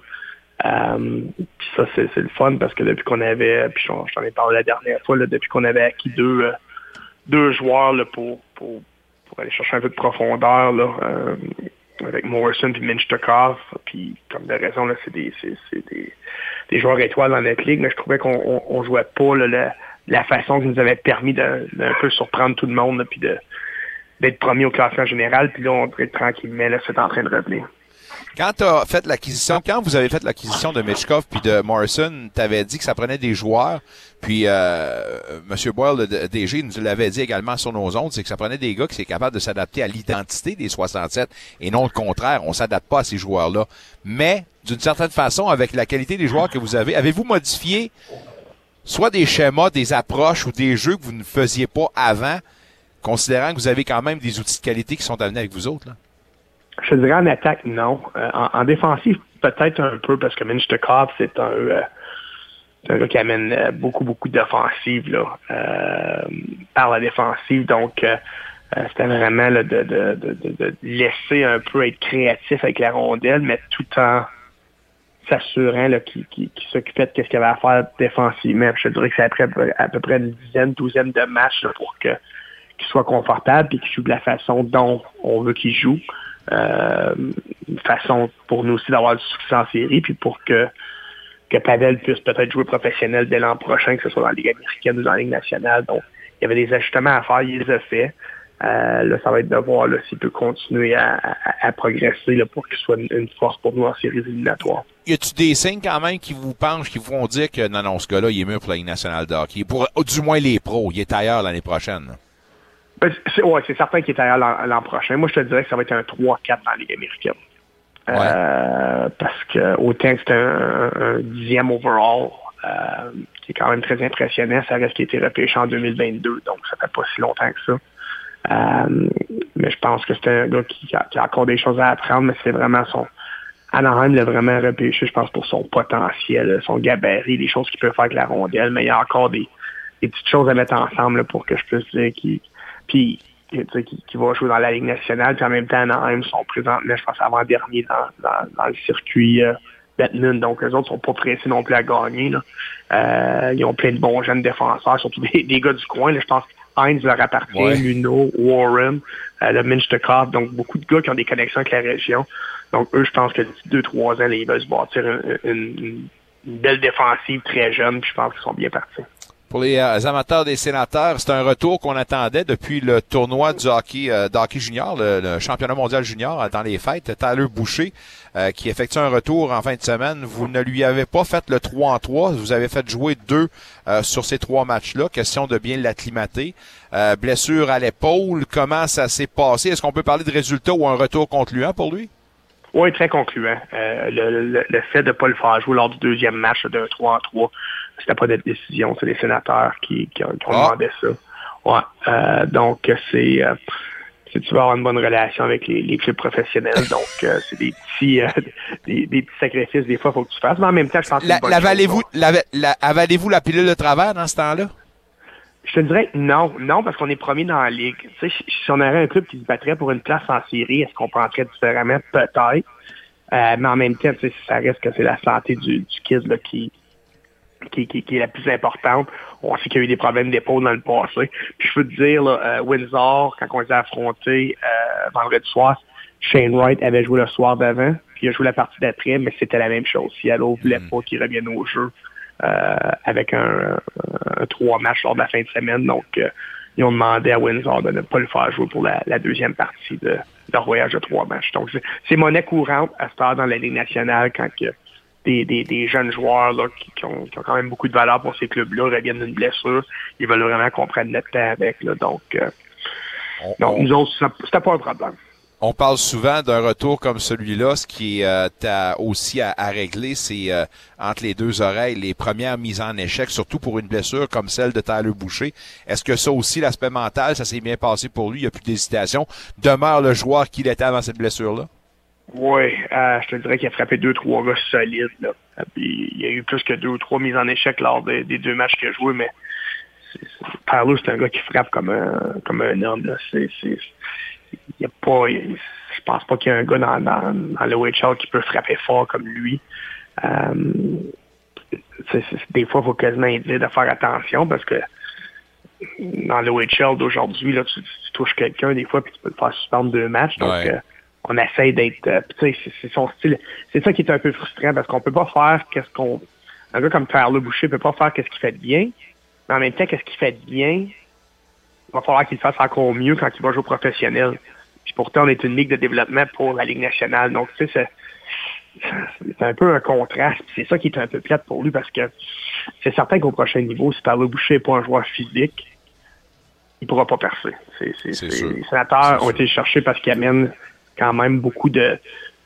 Euh, puis ça, c'est, le fun parce que depuis qu'on avait, puis j'en, ai parlé la dernière fois, là, depuis qu'on avait acquis deux, euh, deux joueurs là, pour, pour, pour aller chercher un peu de profondeur, là, avec Morrison puis Minchtakov, puis comme de raison, c'est des, des, des joueurs étoiles dans notre ligue, mais je trouvais qu'on on, on jouait pas là, la façon qui nous avait permis d'un peu surprendre tout le monde, là, puis d'être premier au classement général, puis là, on tranquillement, là, c'est en train de revenir. Quand tu as fait l'acquisition, quand vous avez fait l'acquisition de Mitchkov puis de Morrison, tu avais dit que ça prenait des joueurs. Puis euh, M. Boyle, le DG, nous l'avait dit également sur nos ondes, c'est que ça prenait des gars qui sont capables de s'adapter à l'identité des 67 et non le contraire. On s'adapte pas à ces joueurs-là. Mais, d'une certaine façon, avec la qualité des joueurs que vous avez, avez-vous modifié soit des schémas, des approches ou des jeux que vous ne faisiez pas avant, considérant que vous avez quand même des outils de qualité qui sont amenés avec vous autres? Là? Je dirais en attaque, non. Euh, en, en, défensive, peut-être un peu, parce que Minchtakov, c'est un, euh, un gars qui amène euh, beaucoup, beaucoup d'offensives euh, par la défensive. Donc, euh, c'était vraiment là, de, de, de, de, laisser un peu être créatif avec la rondelle, mais tout en s'assurant qu'il qui, qui s'occupait de ce qu'il avait à faire défensivement. Je dirais que c'est après à peu près une dizaine, douzaine de matchs pour qu'il soit confortable et qu'il joue de la façon dont on veut qu'il joue. Euh, une façon pour nous aussi d'avoir du succès en série, puis pour que, que Pavel puisse peut-être jouer professionnel dès l'an prochain, que ce soit dans la Ligue américaine ou dans la Ligue nationale. Donc, il y avait des ajustements à faire, il les a fait. Euh, là, ça va être de voir s'il peut continuer à, à, à progresser là, pour qu'il soit une, une, force pour nous en séries éliminatoires. Y a-tu des signes quand même qui vous penchent, qui vous font dire que non, non, ce gars-là, il est mieux pour la Ligue nationale de hockey? Pour du moins les pros, il est ailleurs l'année prochaine. Ben, c'est, ouais, certain qu'il est ailleurs l'an, l'an, prochain. Moi, je te dirais que ça va être un 3-4 dans la Ligue américaine. Ouais. Euh, parce que autant que c'est un, un, dixième overall, euh, qui est quand même très impressionnant, ça reste qu'il a été repêché en 2022, donc ça fait pas si longtemps que ça. Euh, mais je pense que c'est un gars qui a, encore des choses à apprendre, mais c'est vraiment son Anaheim l'a vraiment repêché, je pense, pour son potentiel, son gabarit, les choses qu'il peut faire avec la rondelle, mais il y a encore des, petites choses à mettre ensemble là, pour que je puisse dire qu'il puis qui, va jouer dans la Ligue nationale, puis en même temps, Anaheim sont présentement, je pense, avant-dernier dans, le circuit euh, Batman, donc les autres sont pas pressés non plus à gagner. Là. Euh, ils ont plein de bons jeunes défenseurs, surtout des, gars du coin. Là, je pense Heinz leur appartient, Ouais. Luno, Warren, euh, le Minchtekov, donc beaucoup de gars qui ont des connexions avec la région. Donc eux, je pense que d'ici deux, trois ans, là, ils veulent se bâtir une, une- une belle défensive très jeune, puis je pense qu'ils sont bien partis. Pour les euh, amateurs des sénateurs, c'est un retour qu'on attendait depuis le tournoi du hockey, euh, d'hockey junior, le, le championnat mondial junior euh, dans les fêtes. Tyler Boucher, euh, qui effectue un retour en fin de semaine. Vous ne lui avez pas fait le 3 en 3. Vous avez fait jouer deux euh, sur ces trois matchs-là. Question de bien l'acclimater. Euh, blessure à l'épaule. Comment ça s'est passé? Est-ce qu'on peut parler de résultat ou un retour concluant pour lui? Oui, très concluant. Le, le- le fait de ne pas le faire jouer lors du deuxième match d'un 3 en 3, c'était pas notre décision, c'est les sénateurs qui, qui ont, qui ont Ah. demandé ça. Ouais. Euh, donc, c'est euh, si tu veux avoir une bonne relation avec les, les clubs professionnels, donc euh, c'est des petits euh, des, des petits sacrifices des fois faut que tu fasses, mais en même temps, je pense que c'est La- L'avalez-vous chose. la, la- avalez-vous la pilule de travers dans ce temps-là? Je te dirais que non, non, parce qu'on est premier dans la ligue. Tu sais, si si on avait un club qui se battrait pour une place en série, est-ce qu'on penserait différemment? Peut-être. Euh, mais en même temps, tu sais, ça reste que c'est la santé du, du kid là, qui, qui, qui, qui est la plus importante. On sait qu'il y a eu des problèmes d'épaule dans le passé. Puis je peux te dire, là, euh, Windsor, quand on les a affrontés euh, vendredi soir, Shane Wright avait joué le soir d'avant, puis il a joué la partie d'après, mais c'était la même chose. Seattle voulait pas qu'il revienne au jeu euh, avec un, un trois matchs lors de la fin de semaine. Donc, ils ont demandé à Windsor de ne pas le faire jouer pour la, la deuxième partie de leur voyage de trois matchs. Donc, c'est- monnaie courante à ce temps dans la Ligue nationale quand que des, des, des jeunes joueurs là, qui, qui ont, qui ont quand même beaucoup de valeur pour ces clubs-là reviennent d'une blessure. Ils veulent vraiment qu'on prenne notre temps avec. Là, donc, euh, donc, nous autres, c'était pas un problème. On parle souvent d'un retour comme celui-là. Ce qui est euh, aussi à, à régler, c'est euh, entre les deux oreilles les premières mises en échec, surtout pour une blessure comme celle de Tyler Boucher. Est-ce que ça aussi, l'aspect mental, ça s'est bien passé pour lui? Il n'y a plus d'hésitation. Demeure le joueur qu'il était avant cette blessure-là? Oui, euh, je te dirais qu'il a frappé deux, trois gars solides. Là. Puis, il y a eu plus que deux ou trois mises en échec lors des, des deux matchs qu'il a joué, mais Parlo, c'est un gars qui frappe comme un, comme un homme. Là. C'est, c'est, il y a pas, il- je pense pas qu'il y a un gars dans, dans, dans qui peut frapper fort comme lui. Euh, c'est- des fois, il faut quasiment dire de faire attention parce que dans le OHL d'aujourd'hui, là, tu, tu touches quelqu'un des fois puis tu peux le faire suspendre deux matchs. Donc, Ouais. euh, on essaie d'être. euh, tu sais, c'est- son style. C'est ça qui est un peu frustrant parce qu'on peut pas faire qu'est-ce qu'on. Un gars comme Tyler Boucher peut pas faire qu'est-ce qu'il fait de bien, mais en même temps, qu'est-ce qu'il fait de bien, il va falloir qu'il fasse encore mieux quand il va jouer au professionnel. Puis pourtant, on est une ligue de développement pour la Ligue nationale. Donc, tu sais, c'est- c'est un peu un contraste. C'est ça qui est un peu plate pour lui parce que c'est certain qu'au prochain niveau, si Tyler Boucher n'est pas un joueur physique, il pourra pas percer. C'est, c'est, c'est- Les sénateurs ont été cherchés parce qu'ils amènent quand même beaucoup de,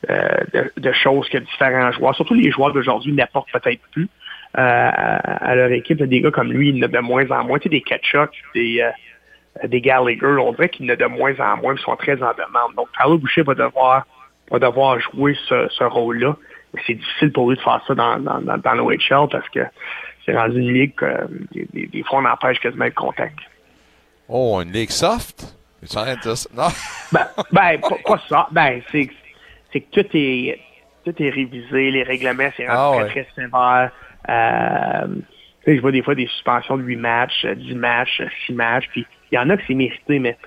euh, de, choses que différents joueurs, surtout les joueurs d'aujourd'hui, n'apportent peut-être plus euh, à, leur équipe. Des gars comme lui, il en a de moins en moins. Tu sais, des Ketchuk, des, euh, des Gallagher, on dirait qu'il en a de moins en moins, ils sont très en demande. Donc, Tyler Boucher va devoir, va devoir jouer ce, rôle-là. C'est difficile pour lui de faire ça dans, dans, dans, dans l'OHL parce que c'est rendu une ligue que euh, des, des, des fois on empêche quasiment le contact. Oh, une ligue soft? De dire ça? Non. Ben, ben pas, pas ça. Ben, c'est que tout est tout est révisé, les règlements, c'est Ah très, ouais. très sévère. Euh, tu sais, je vois des fois des suspensions de 8 matchs, euh, 10 matchs, euh, 6 matchs, puis il y en a que c'est mérité, mais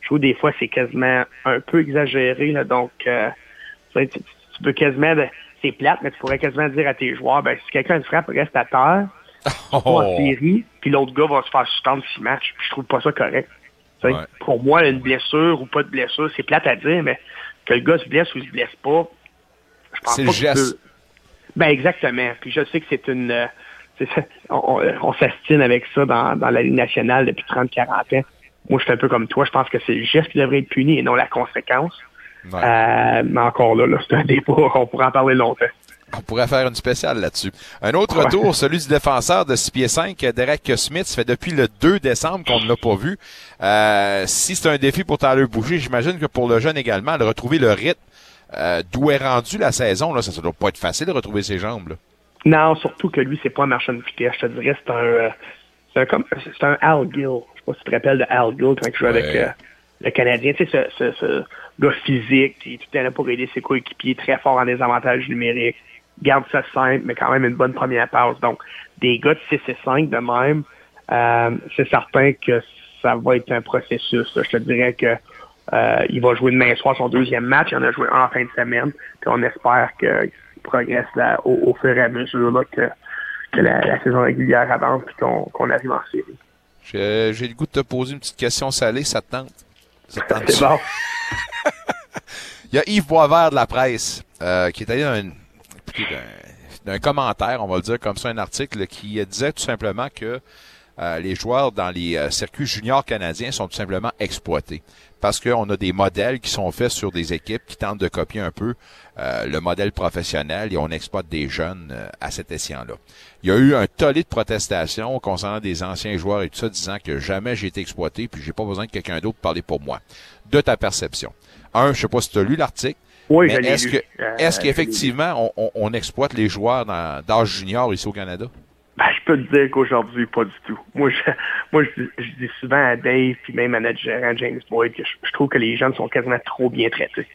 je trouve des fois c'est quasiment un peu exagéré, là, donc euh, tu, tu- tu peux quasiment, c'est plate, mais tu pourrais quasiment dire à tes joueurs, ben si quelqu'un te frappe, reste à terre, Oh. en série, puis l'autre gars va se faire suspendre 6 matchs, puis je trouve pas ça correct. Ouais. Pour moi, une blessure ou pas de blessure, c'est plate à dire, mais que le gars se blesse ou se blesse pas, je pense pas le geste. Ben exactement. Puis je sais que c'est une... euh, on, s'astine avec ça dans, dans la Ligue nationale depuis 30-40 ans. Moi, je suis un peu comme toi. Je pense que c'est le geste qui devrait être puni et non la conséquence. Ouais. Euh, mais encore là, là c'est un débat. On pourrait en parler longtemps. On pourrait faire une spéciale là-dessus. Un autre retour, celui du défenseur de 6 pieds 5, Derek Smith. Ça fait depuis le 2 décembre qu'on ne l'a pas vu. Euh, si c'est un défi pour Tyler Boucher, j'imagine que pour le jeune également, de retrouver le rythme euh, d'où est rendu la saison, là, ça ne doit pas être facile de retrouver ses jambes. Là. Non, surtout que lui, c'est pas un marchand de vitesse. Je te dirais, c'est un, euh, c'est un, comme, c'est un Al Gill. Je sais pas si tu te rappelles de Al Gill quand il jouait avec le Canadien. Tu sais, ce, ce, ce gars physique, qui est tout à l'heure pour aider ses coéquipiers, très fort en désavantage numérique, garde ça simple, mais quand même une bonne première passe. Donc, des gars de 6 et 5 de même, euh, c'est certain que ça va être un processus. Je te dirais que euh, il va jouer demain soir son deuxième match. Il en a joué un en fin de semaine. Puis on espère qu'il progresse là, au, au, fur et à mesure là, que, que la, la, saison régulière avance et qu'on qu'on arrive en série. J'ai le goût de te poser une petite question salée, ça te tente? C'est bon. Il y a Yves Boisvert de la presse euh, qui est allé dans une, d'un commentaire, on va le dire comme ça, un article qui disait tout simplement que euh, les joueurs dans les euh, circuits juniors canadiens sont tout simplement exploités parce qu'on a des modèles qui sont faits sur des équipes qui tentent de copier un peu euh, le modèle professionnel et on exploite des jeunes à cet escient-là. Il y a eu un tollé de protestations concernant des anciens joueurs et tout ça disant que jamais j'ai été exploité puis j'ai pas besoin de quelqu'un d'autre parler pour moi. De ta perception. Un, je sais pas si tu as lu l'article. Oui, mais est-ce que est-ce qu'effectivement on, on, on, exploite les joueurs d'âge junior ici au Canada? Ben, je peux te dire qu'aujourd'hui, pas du tout. Moi, je, moi, je, je, dis souvent à Dave, puis même à notre gérant James Boyd, que je, je trouve que les jeunes sont quasiment trop bien traités.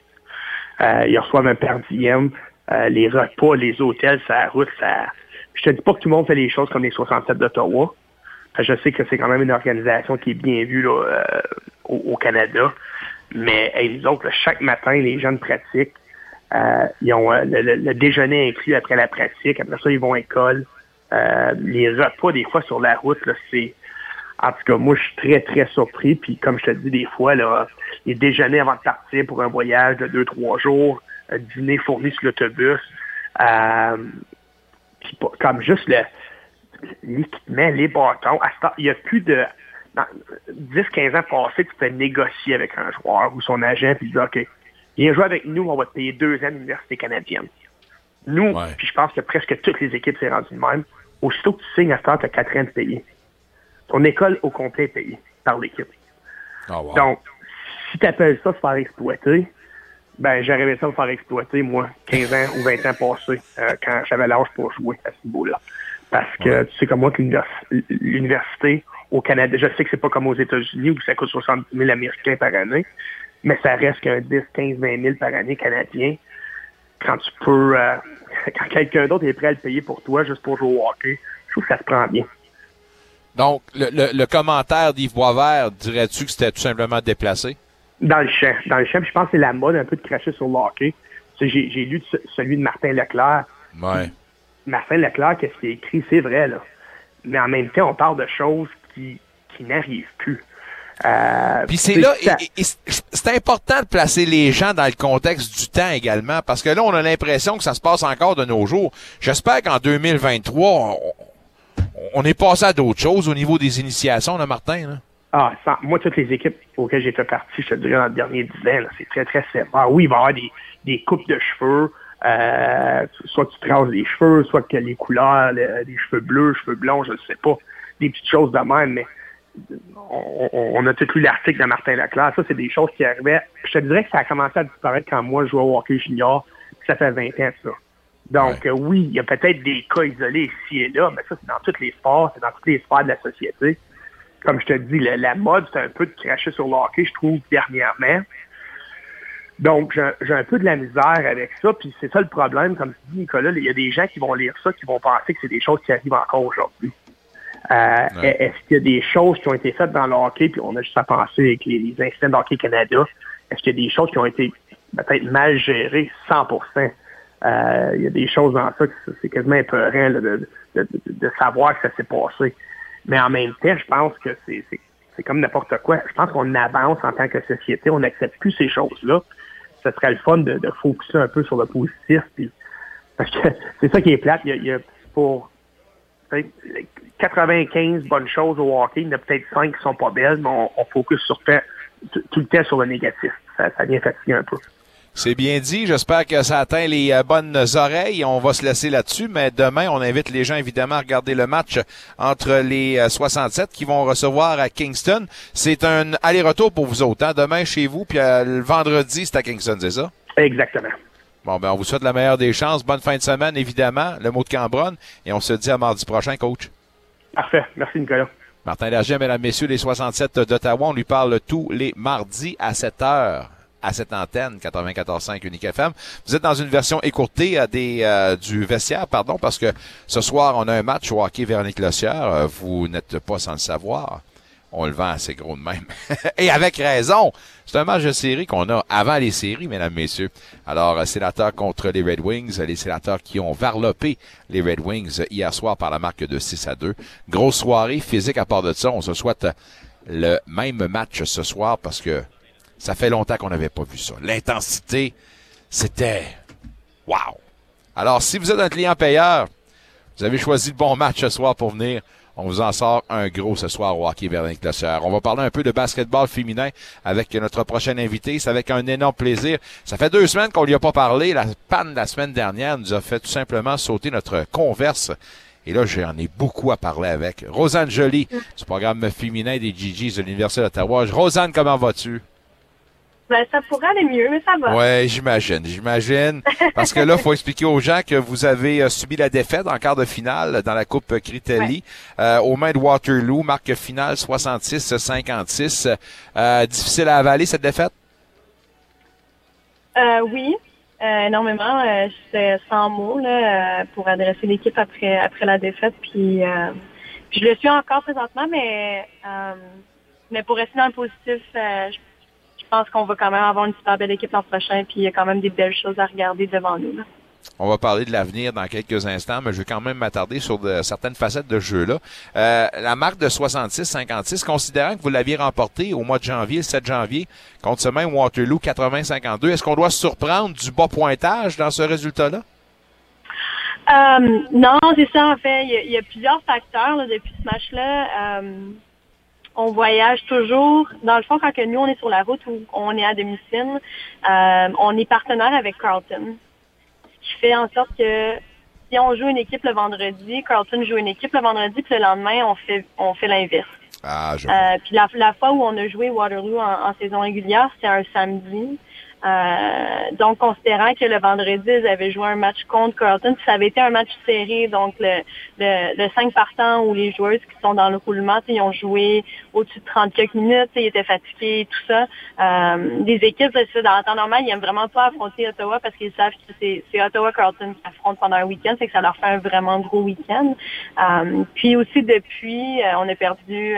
Euh, ils reçoivent un per diem, euh, les repas, les hôtels, ça route, ça... Je te dis pas que tout le monde fait les choses comme les 67 d'Ottawa. Je sais que c'est quand même une organisation qui est bien vue là, euh, au, au, Canada. Mais les autres, chaque matin, les jeunes pratiquent. Euh, ils ont le, le, déjeuner inclus après la pratique. Après ça, ils vont à l'école. Euh, les repas, des fois, sur la route, c'est... En tout cas, moi, je suis très, très surpris. Puis, comme je te dis, des fois, là, les déjeuners avant de partir pour un voyage de deux, trois jours, dîner fourni sur l'autobus, euh, comme juste l'équipement, les bâtons. Il n'y a plus de... 10-15 ans passés, tu peux négocier avec un joueur ou son agent, puis dire, OK, viens jouer avec nous, on va te payer deux ans à l'université canadienne. Nous, ouais. puis je pense que presque toutes les équipes s'est rendu de même. Aussitôt que tu signes à ce tu as 4 ans de payer. Ton école au complet est payée par l'équipe. Oh, wow. Donc, si tu appelles ça se faire exploiter, ben j'aurais ça me faire exploiter, moi, 15 ans ou 20 ans passés, euh, quand j'avais l'âge pour jouer à ce niveau-là. Parce que ouais. tu sais comme moi que l'université au Canada, je sais que c'est pas comme aux États-Unis où ça coûte 70 000 Américains par année, mais ça reste qu'un 10, 15, 20 000 par année canadien quand tu peux, euh, quand quelqu'un d'autre est prêt à le payer pour toi juste pour jouer au hockey, je trouve que ça se prend bien. Donc, le, le, le commentaire d'Yves Boisvert, dirais-tu que c'était tout simplement déplacé? Dans le champ. Dans le champ, je pense que c'est la mode un peu de cracher sur le hockey. J'ai, j'ai lu celui de Martin Leclerc. Ouais. Martin Leclerc, qu'est-ce qu'il a écrit, c'est vrai, là. Mais en même temps, on parle de choses qui, qui n'arrivent plus. Euh, Puis c'est là, c'est important de placer les gens dans le contexte du temps également, parce que là, on a l'impression que ça se passe encore de nos jours. J'espère qu'en 2023, on, on, est passé à d'autres choses au niveau des initiations, là, Martin. Là. Ah, sans, moi, toutes les équipes auxquelles j'ai fait partie, je te dirais, dans le dernier dix ans, c'est très, très sévère. Oui, il va y avoir des, des coupes de cheveux, euh, soit que tu traces les cheveux, soit que les couleurs, les, les cheveux bleus, cheveux blonds, je ne sais pas, des petites choses de même, mais on, on, a tout lu l'article de Martin Leclerc. Ça, c'est des choses qui arrivaient. Je te dirais que ça a commencé à disparaître quand moi, je jouais au hockey junior. Ça fait 20 ans, ça. Donc, ouais. euh, oui, il y a peut-être des cas isolés ici et là, mais ça, c'est dans tous les sports, c'est dans toutes les sphères de la société. Comme je te dis, la, la mode, c'est un peu de cracher sur le hockey, je trouve, dernièrement. Donc, j'ai un peu de la misère avec ça, puis c'est ça le problème. Comme tu dis, Nicolas, il y a des gens qui vont lire ça, qui vont penser que c'est des choses qui arrivent encore aujourd'hui. Euh, ouais. Est-ce qu'il y a des choses qui ont été faites dans le hockey, puis on a juste à penser avec les, les incidents de Hockey Canada, est-ce qu'il y a des choses qui ont été peut-être mal gérées 100% euh, Il y a des choses dans ça que c'est quasiment épeurant de, de, de, de, savoir que ça s'est passé. Mais en même temps, je pense que c'est comme n'importe quoi. Je pense qu'on avance en tant que société, on n'accepte plus ces choses-là. Ce serait le fun de, de focuser un peu sur le positif. Puis, parce que c'est ça qui est plate. Il y a, il y a pour 95 bonnes choses au hockey, il y en a peut-être 5 qui sont pas belles, mais on, on focus sur tout, tout le temps sur le négatif. Ça, ça vient fatiguer un peu. C'est bien dit. J'espère que ça atteint les euh, bonnes oreilles. On va se laisser là-dessus, mais demain, on invite les gens évidemment à regarder le match entre les 67 qui vont recevoir à Kingston. C'est un aller-retour pour vous autres. Hein? Demain chez vous, puis euh, le vendredi, c'est à Kingston, c'est ça? Exactement. Bon, ben, on vous souhaite la meilleure des chances. Bonne fin de semaine, évidemment. Le mot de Cambronne. Et on se dit à mardi prochain, coach. Parfait. Merci, Nicolas. Martin Lagier, mesdames, messieurs, les 67 d'Ottawa, on lui parle tous les mardis à 7 heures à cette antenne 94.5 Unique FM. Vous êtes dans une version écourtée euh, des, euh, du vestiaire, pardon, parce que ce soir, on a un match au hockey Véronique Lossière. Euh, vous n'êtes pas sans le savoir. On le vend assez gros de même. Et avec raison. C'est un match de série qu'on a avant les séries, mesdames, messieurs. Alors, sénateurs contre les Red Wings, les sénateurs qui ont varlopé les Red Wings hier soir par la marque de 6 à 2. Grosse soirée physique à part de ça. On se souhaite le même match ce soir parce que ça fait longtemps qu'on n'avait pas vu ça. L'intensité, c'était wow. Alors, si vous êtes un client payeur, vous avez choisi le bon match ce soir pour venir. On vous en sort un gros ce soir au hockey Verdun Clossière. On va parler un peu de basketball féminin avec notre prochain invité. C'est avec un énorme plaisir. Ça fait deux semaines qu'on lui a pas parlé. La panne de la semaine dernière nous a fait tout simplement sauter notre converse. Et là, j'en ai beaucoup à parler avec. Rosanne Joly, du programme féminin des GGs de l'Université d'Ottawa. Rosanne, comment vas-tu? Ben, ça pourrait aller mieux, mais ça va. Ouais, j'imagine, j'imagine. Parce que là, faut expliquer aux gens que vous avez euh, subi la défaite en quart de finale dans la Coupe Critelli euh, aux mains de Waterloo, marque finale 66-56. Euh, difficile à avaler cette défaite? Euh, oui, euh, énormément. Euh, J'étais sans mots là, euh, pour adresser l'équipe après après la défaite. Puis, euh, je le suis encore présentement, mais euh, mais pour rester dans le positif, euh, je je pense qu'on va quand même avoir une super belle équipe l'an prochain, puis il y a quand même des belles choses à regarder devant nous. là. On va parler de l'avenir dans quelques instants, mais je vais quand même m'attarder sur de- certaines facettes de jeu-là. Euh, la marque de 66-56, considérant que vous l'aviez remportée au mois de janvier, le 7 janvier, contre ce même Waterloo 80-52, est-ce qu'on doit se surprendre du bas pointage dans ce résultat-là? Euh, non, c'est ça en fait. Il y a, il y a plusieurs facteurs là, depuis ce match-là. Euh, on voyage toujours. Dans le fond, quand que nous, on est sur la route ou on est à domicile, euh, on est partenaire avec Carlton. Ce qui fait en sorte que si on joue une équipe le vendredi, Carlton joue une équipe le vendredi, puis le lendemain, on fait on fait l'inverse. Ah, je Euh, puis la, la fois où on a joué Waterloo en, en saison régulière, c'était un samedi. Euh, donc, considérant que le vendredi, ils avaient joué un match contre Carlton, ça avait été un match serré, donc le, le, le 5 partants où les joueurs qui sont dans le roulement, ils ont joué au-dessus de 30 quelques minutes, tu sais, ils étaient fatigués, tout ça. Euh, des équipes, dans le temps normal, ils aiment vraiment pas affronter Ottawa parce qu'ils savent que c'est c'est Ottawa-Carlton qui affrontent pendant un week-end, c'est que ça leur fait un vraiment gros week-end. Euh, puis aussi, depuis, euh, on a perdu...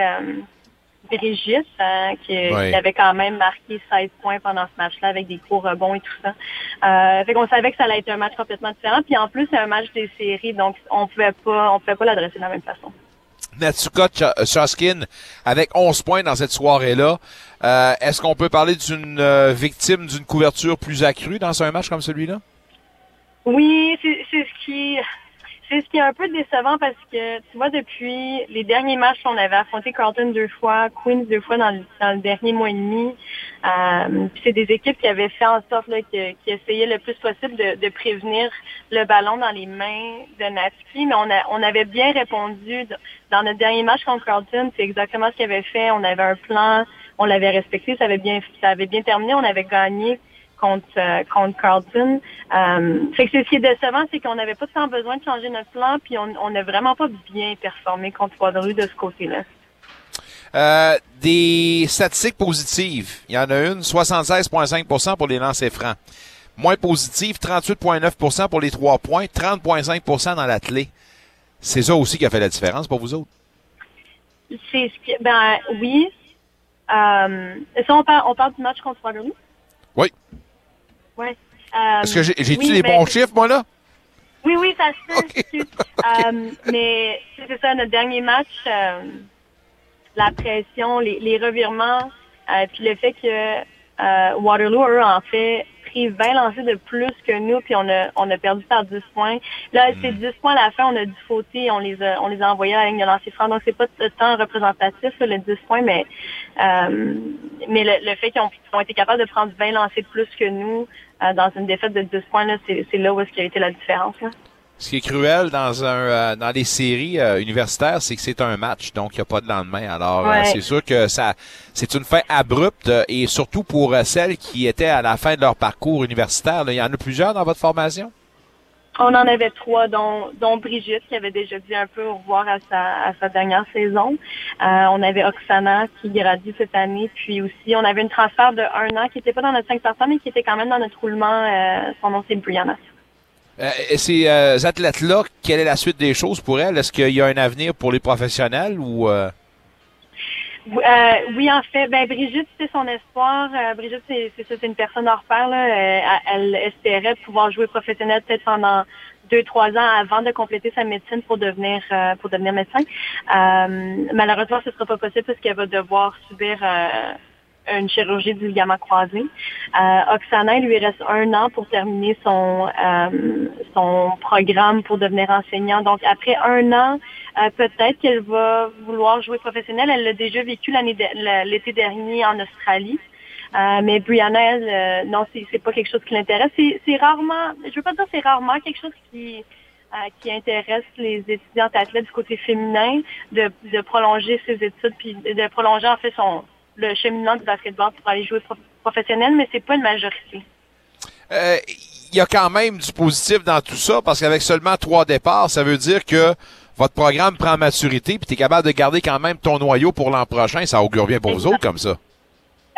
Brigitte, hein, qui, Oui. qui avait quand même marqué 16 points pendant ce match-là avec des gros rebonds et tout ça. Euh, fait qu'on savait que ça allait être un match complètement différent. Puis en plus, c'est un match des séries, donc on pouvait pas, on pouvait pas l'adresser de la même façon. Natsuka Ch- Choskin avec 11 points dans cette soirée-là. Euh, Est-ce qu'on peut parler d'une euh, victime d'une couverture plus accrue dans un match comme celui-là? Oui, c'est c'est ce qui c'est ce qui est un peu décevant parce que tu vois depuis les derniers matchs on avait affronté Carlton deux fois, Queens deux fois dans le, dernier mois et demi. Euh, c'est des équipes qui avaient fait en sorte là, que- qui essayaient le plus possible de, prévenir le ballon dans les mains de Natsuki, mais on, a, on avait bien répondu dans notre dernier match contre Carlton, c'est exactement ce qu'il avait fait. On avait un plan, on l'avait respecté, ça avait bien ça avait bien terminé, on avait gagné contre, euh, contre Carlton. Euh, fait que c'est ce qui est décevant, c'est qu'on n'avait pas tant besoin de changer notre plan, puis on n'a vraiment pas bien performé contre Waterloo de ce côté-là. Euh, des statistiques positives. Il y en a une, 76,5% pour les lancers francs. Moins positive, 38,9% pour les trois points, 30,5% dans l'athlé. C'est ça aussi qui a fait la différence pour vous autres? C'est ce qui, ben oui. Euh, ça, on parle, on parle du match contre Waterloo? Oui. Ouais. Euh, Est-ce que j'ai- j'ai-tu oui, les mais- bons chiffres, moi, là? Oui, oui, ça se peut. excuse. Euh, mais c'est c'est ça, notre dernier match, euh, la pression, les, les revirements, euh, puis le fait que euh, Waterloo, eux, en fait, pris 20 lancés de plus que nous, puis on a, on a perdu par 10 points. Là, c'est 10 points à la fin, on a dû fauter, on les a, on les a envoyés à la ligne de lancer franc, donc c'est pas tant représentatif, là, le 10 points, mais, euh, mais le, le fait qu'ils ont, ont été capables de prendre 20 lancés de plus que nous euh, dans une défaite de 10 points, là, c'est c'est là où est-ce qu'il y a été la différence. Là. Ce qui est cruel dans un euh, dans les séries euh, universitaires, c'est que c'est un match, donc il n'y a pas de lendemain. Alors euh, c'est sûr que ça c'est une fin abrupte euh, et surtout pour euh, celles qui étaient à la fin de leur parcours universitaire. là. Il y en a plusieurs dans votre formation? On en avait trois, dont, dont Brigitte, qui avait déjà dit un peu au revoir à sa, à sa dernière saison. Euh, on avait Oksana, qui gradue cette année. Puis aussi, on avait une transfert de un an, qui n'était pas dans notre 5 personnes, mais qui était quand même dans notre roulement. Euh, son nom, c'est Brianna. Euh, et ces euh, athlètes-là, quelle est la suite des choses pour elles? Est-ce qu'il y a un avenir pour les professionnels ou euh, oui, en fait, ben Brigitte, c'est son espoir. Brigitte, c'est c'est une personne hors pair. Elle, espérait pouvoir jouer professionnel peut-être pendant deux, trois ans avant de compléter sa médecine pour devenir pour devenir médecin. Malheureusement, ce ne sera pas possible parce qu'elle va devoir subir une chirurgie du ligament croisé. Euh, Oksana, il lui reste un an pour terminer son euh, son programme pour devenir enseignant. Donc après un an, euh, peut-être qu'elle va vouloir jouer professionnel. Elle l'a déjà vécu l'année l'été dernier en Australie. Euh, mais Brianna, elle, euh, non, c'est c'est pas quelque chose qui l'intéresse. C'est c'est rarement, je veux pas dire c'est rarement quelque chose qui euh, qui intéresse les étudiantes athlètes du côté féminin de, de prolonger ses études puis de prolonger en fait son le cheminement du basketball pour aller jouer pro- professionnel, mais c'est pas une majorité. Euh, il y a quand même du positif dans tout ça parce qu'avec seulement trois départs, ça veut dire que votre programme prend maturité puis tu es capable de garder quand même ton noyau pour l'an prochain. Ça augure bien pour vous autres comme ça.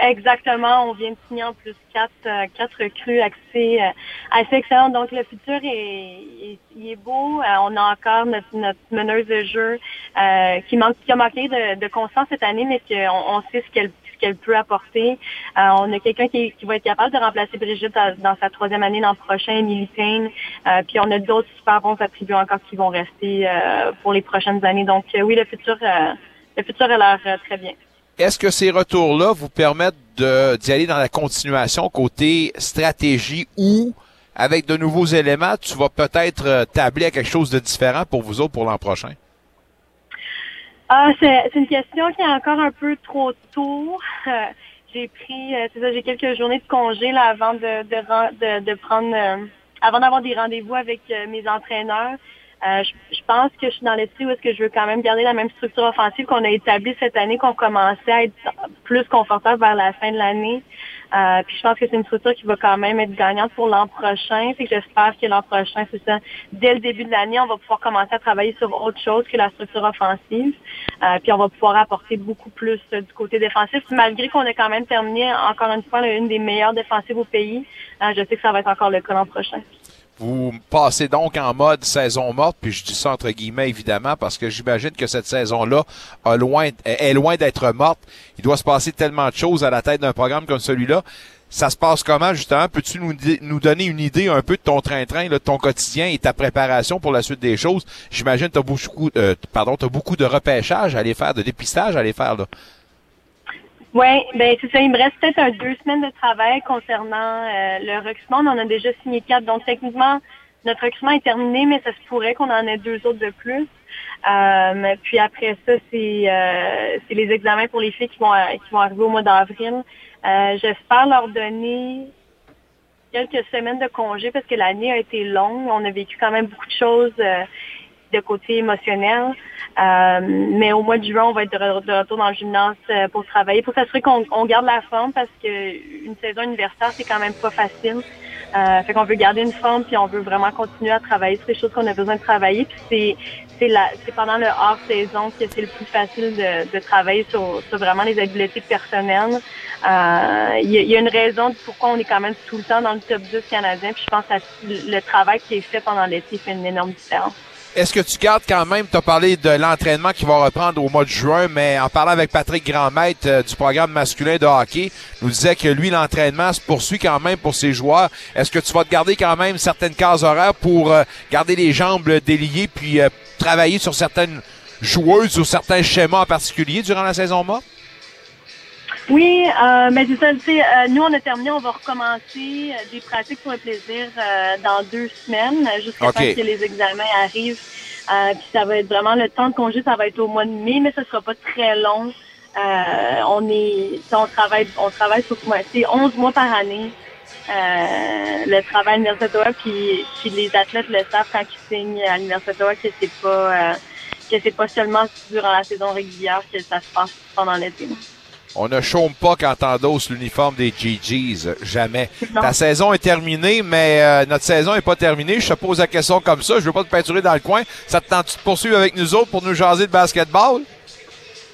Exactement, on vient de signer en plus quatre, euh, quatre recrues assez, euh, assez excellentes. Donc le futur est, est- beau. Euh, on a encore notre, notre meneuse de jeu euh, qui manque, qui a manqué de, de constance cette année, mais qu'on on sait ce qu'elle qu'elle peut apporter. Euh, on a quelqu'un qui, qui va être capable de remplacer Brigitte dans sa troisième année l'an prochain, Emily. Euh, puis on a d'autres super bons attributs encore qui vont rester euh, pour les prochaines années. Donc oui, le futur, le futur a l'air très bien. Est-ce que ces retours-là vous permettent d'y aller dans la continuation côté stratégie ou avec de nouveaux éléments, tu vas peut-être euh, tabler à quelque chose de différent pour vous autres pour l'an prochain? Ah, c'est une question qui est encore un peu trop tôt. Euh, j'ai pris, euh, c'est ça, j'ai quelques journées de congé là avant de de, ren- de, de prendre, avant d'avoir des rendez-vous avec mes entraîneurs. Euh, je, je pense que je suis dans l'esprit où est-ce que je veux quand même garder la même structure offensive qu'on a établie cette année, qu'on commençait à être plus confortable vers la fin de l'année. Euh, puis je pense que c'est une structure qui va quand même être gagnante pour l'an prochain. C'est que j'espère que l'an prochain, c'est ça, dès le début de l'année, on va pouvoir commencer à travailler sur autre chose que la structure offensive. Euh, puis on va pouvoir apporter beaucoup plus euh, du côté défensif. Malgré qu'on ait quand même terminé, encore une fois, une des meilleures défensives au pays, euh, je sais que ça va être encore le cas l'an prochain. Vous passez donc en mode saison morte, puis je dis ça entre guillemets évidemment parce que j'imagine que cette saison-là est loin d'être morte. Il doit se passer tellement de choses à la tête d'un programme comme celui-là. Ça se passe comment justement? Peux-tu nous, donner une idée un peu de ton train-train, de ton quotidien et ta préparation pour la suite des choses? J'imagine que tu as beaucoup, euh, pardon, t'as beaucoup de repêchage à aller faire, de dépistage à aller faire. Là. Oui, ben c'est ça. Il me reste peut-être un deux semaines de travail concernant euh, le recrutement. On en a déjà signé quatre. Donc techniquement, notre recrutement est terminé, mais ça se pourrait qu'on en ait deux autres de plus. Euh, puis après ça, c'est euh, les examens pour les filles qui vont euh, qui vont arriver au mois d'avril. Euh, J'espère leur donner quelques semaines de congé parce que l'année a été longue. On a vécu quand même beaucoup de choses euh, de côté émotionnel. Euh, mais au mois de juin, on va être de, re- de retour dans le gymnase euh, pour travailler, pour s'assurer qu'on on garde la forme parce que une saison universitaire, c'est quand même pas facile. Euh, fait qu'on veut garder une forme, puis on veut vraiment continuer à travailler sur les choses qu'on a besoin de travailler. Puis c'est c'est pendant le hors saison que c'est le plus facile de, de travailler sur, sur vraiment les habiletés personnelles. Euh, Il y, a- il y a une raison pourquoi on est quand même tout le temps dans le top 10 canadien. Puis je pense que le travail qui est fait pendant l'été fait une énorme différence. Est-ce que tu gardes quand même, tu as parlé de l'entraînement qui va reprendre au mois de juin, mais en parlant avec Patrick Grandmaître euh, du programme masculin de hockey, nous disait que lui, l'entraînement se poursuit quand même pour ses joueurs. Est-ce que tu vas te garder quand même certaines cases horaires pour euh, garder les jambes déliées puis euh, travailler sur certaines joueuses ou certains schémas en particulier durant la saison morte? Oui, euh, mais c'est ça, tu sais, euh, nous, on a terminé, on va recommencer euh, des pratiques pour le plaisir euh, dans deux semaines, jusqu'à OK. temps que les examens arrivent. Euh, puis ça va être vraiment le temps de congé, ça va être au mois de mai, mais ça sera pas très long. Euh, on est, on travaille, on travaille sur c'est 11 mois par année. euh, le travail à l'Université d'Ottawa, puis, puis les athlètes le savent quand ils signent à l'Université d'Ottawa que c'est pas euh, que c'est pas seulement durant la saison régulière que ça se passe pendant l'été. On ne chôme pas quand t'endosses l'uniforme des GGs. Jamais. Ta saison est terminée, mais euh, notre saison est pas terminée. Je te pose la question comme ça. Je veux pas te peinturer dans le coin. Ça te tente de poursuivre avec nous autres pour nous jaser de basketball?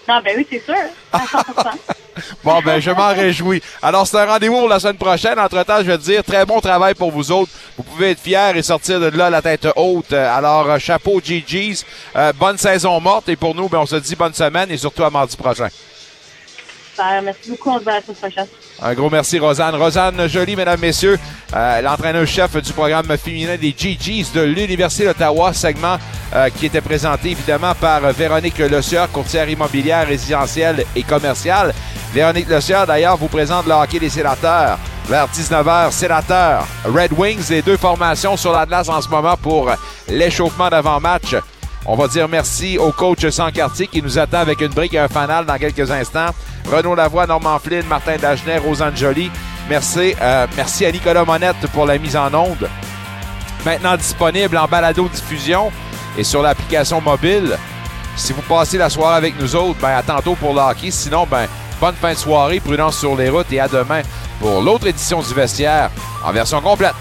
Non, ben oui, c'est sûr. À 100%. Bon, ben, je m'en réjouis. Alors, c'est un rendez-vous pour la semaine prochaine. Entre-temps, je vais te dire, très bon travail pour vous autres. Vous pouvez être fiers et sortir de là la tête haute. Alors, euh, chapeau GG's. Euh, bonne saison morte. Et pour nous, ben, on se dit bonne semaine et surtout à mardi prochain. Merci beaucoup. On se voit la prochaine. Un gros merci, Rosanne. Rosanne Jolie, mesdames, messieurs, euh, l'entraîneur-chef du programme féminin des GGs de l'Université d'Ottawa, segment euh, qui était présenté évidemment par Véronique Le Sieur, courtière immobilière, résidentielle et commerciale. Véronique Le Sieur, d'ailleurs, vous présente le hockey des sénateurs. Vers 19h, sénateurs, Red Wings, les deux formations sur la glace en ce moment pour l'échauffement d'avant-match. On va dire merci au coach Sancartier qui nous attend avec une brique et un fanal dans quelques instants. Renaud Lavoie, Normand Flynn, Martin Dagenet, Rosanne Joly. Merci, euh, merci à Nicolas Monette pour la mise en onde. Maintenant disponible en balado-diffusion et sur l'application mobile. Si vous passez la soirée avec nous autres, ben à tantôt pour le. Sinon, ben bonne fin de soirée, prudence sur les routes et à demain pour l'autre édition du vestiaire en version complète.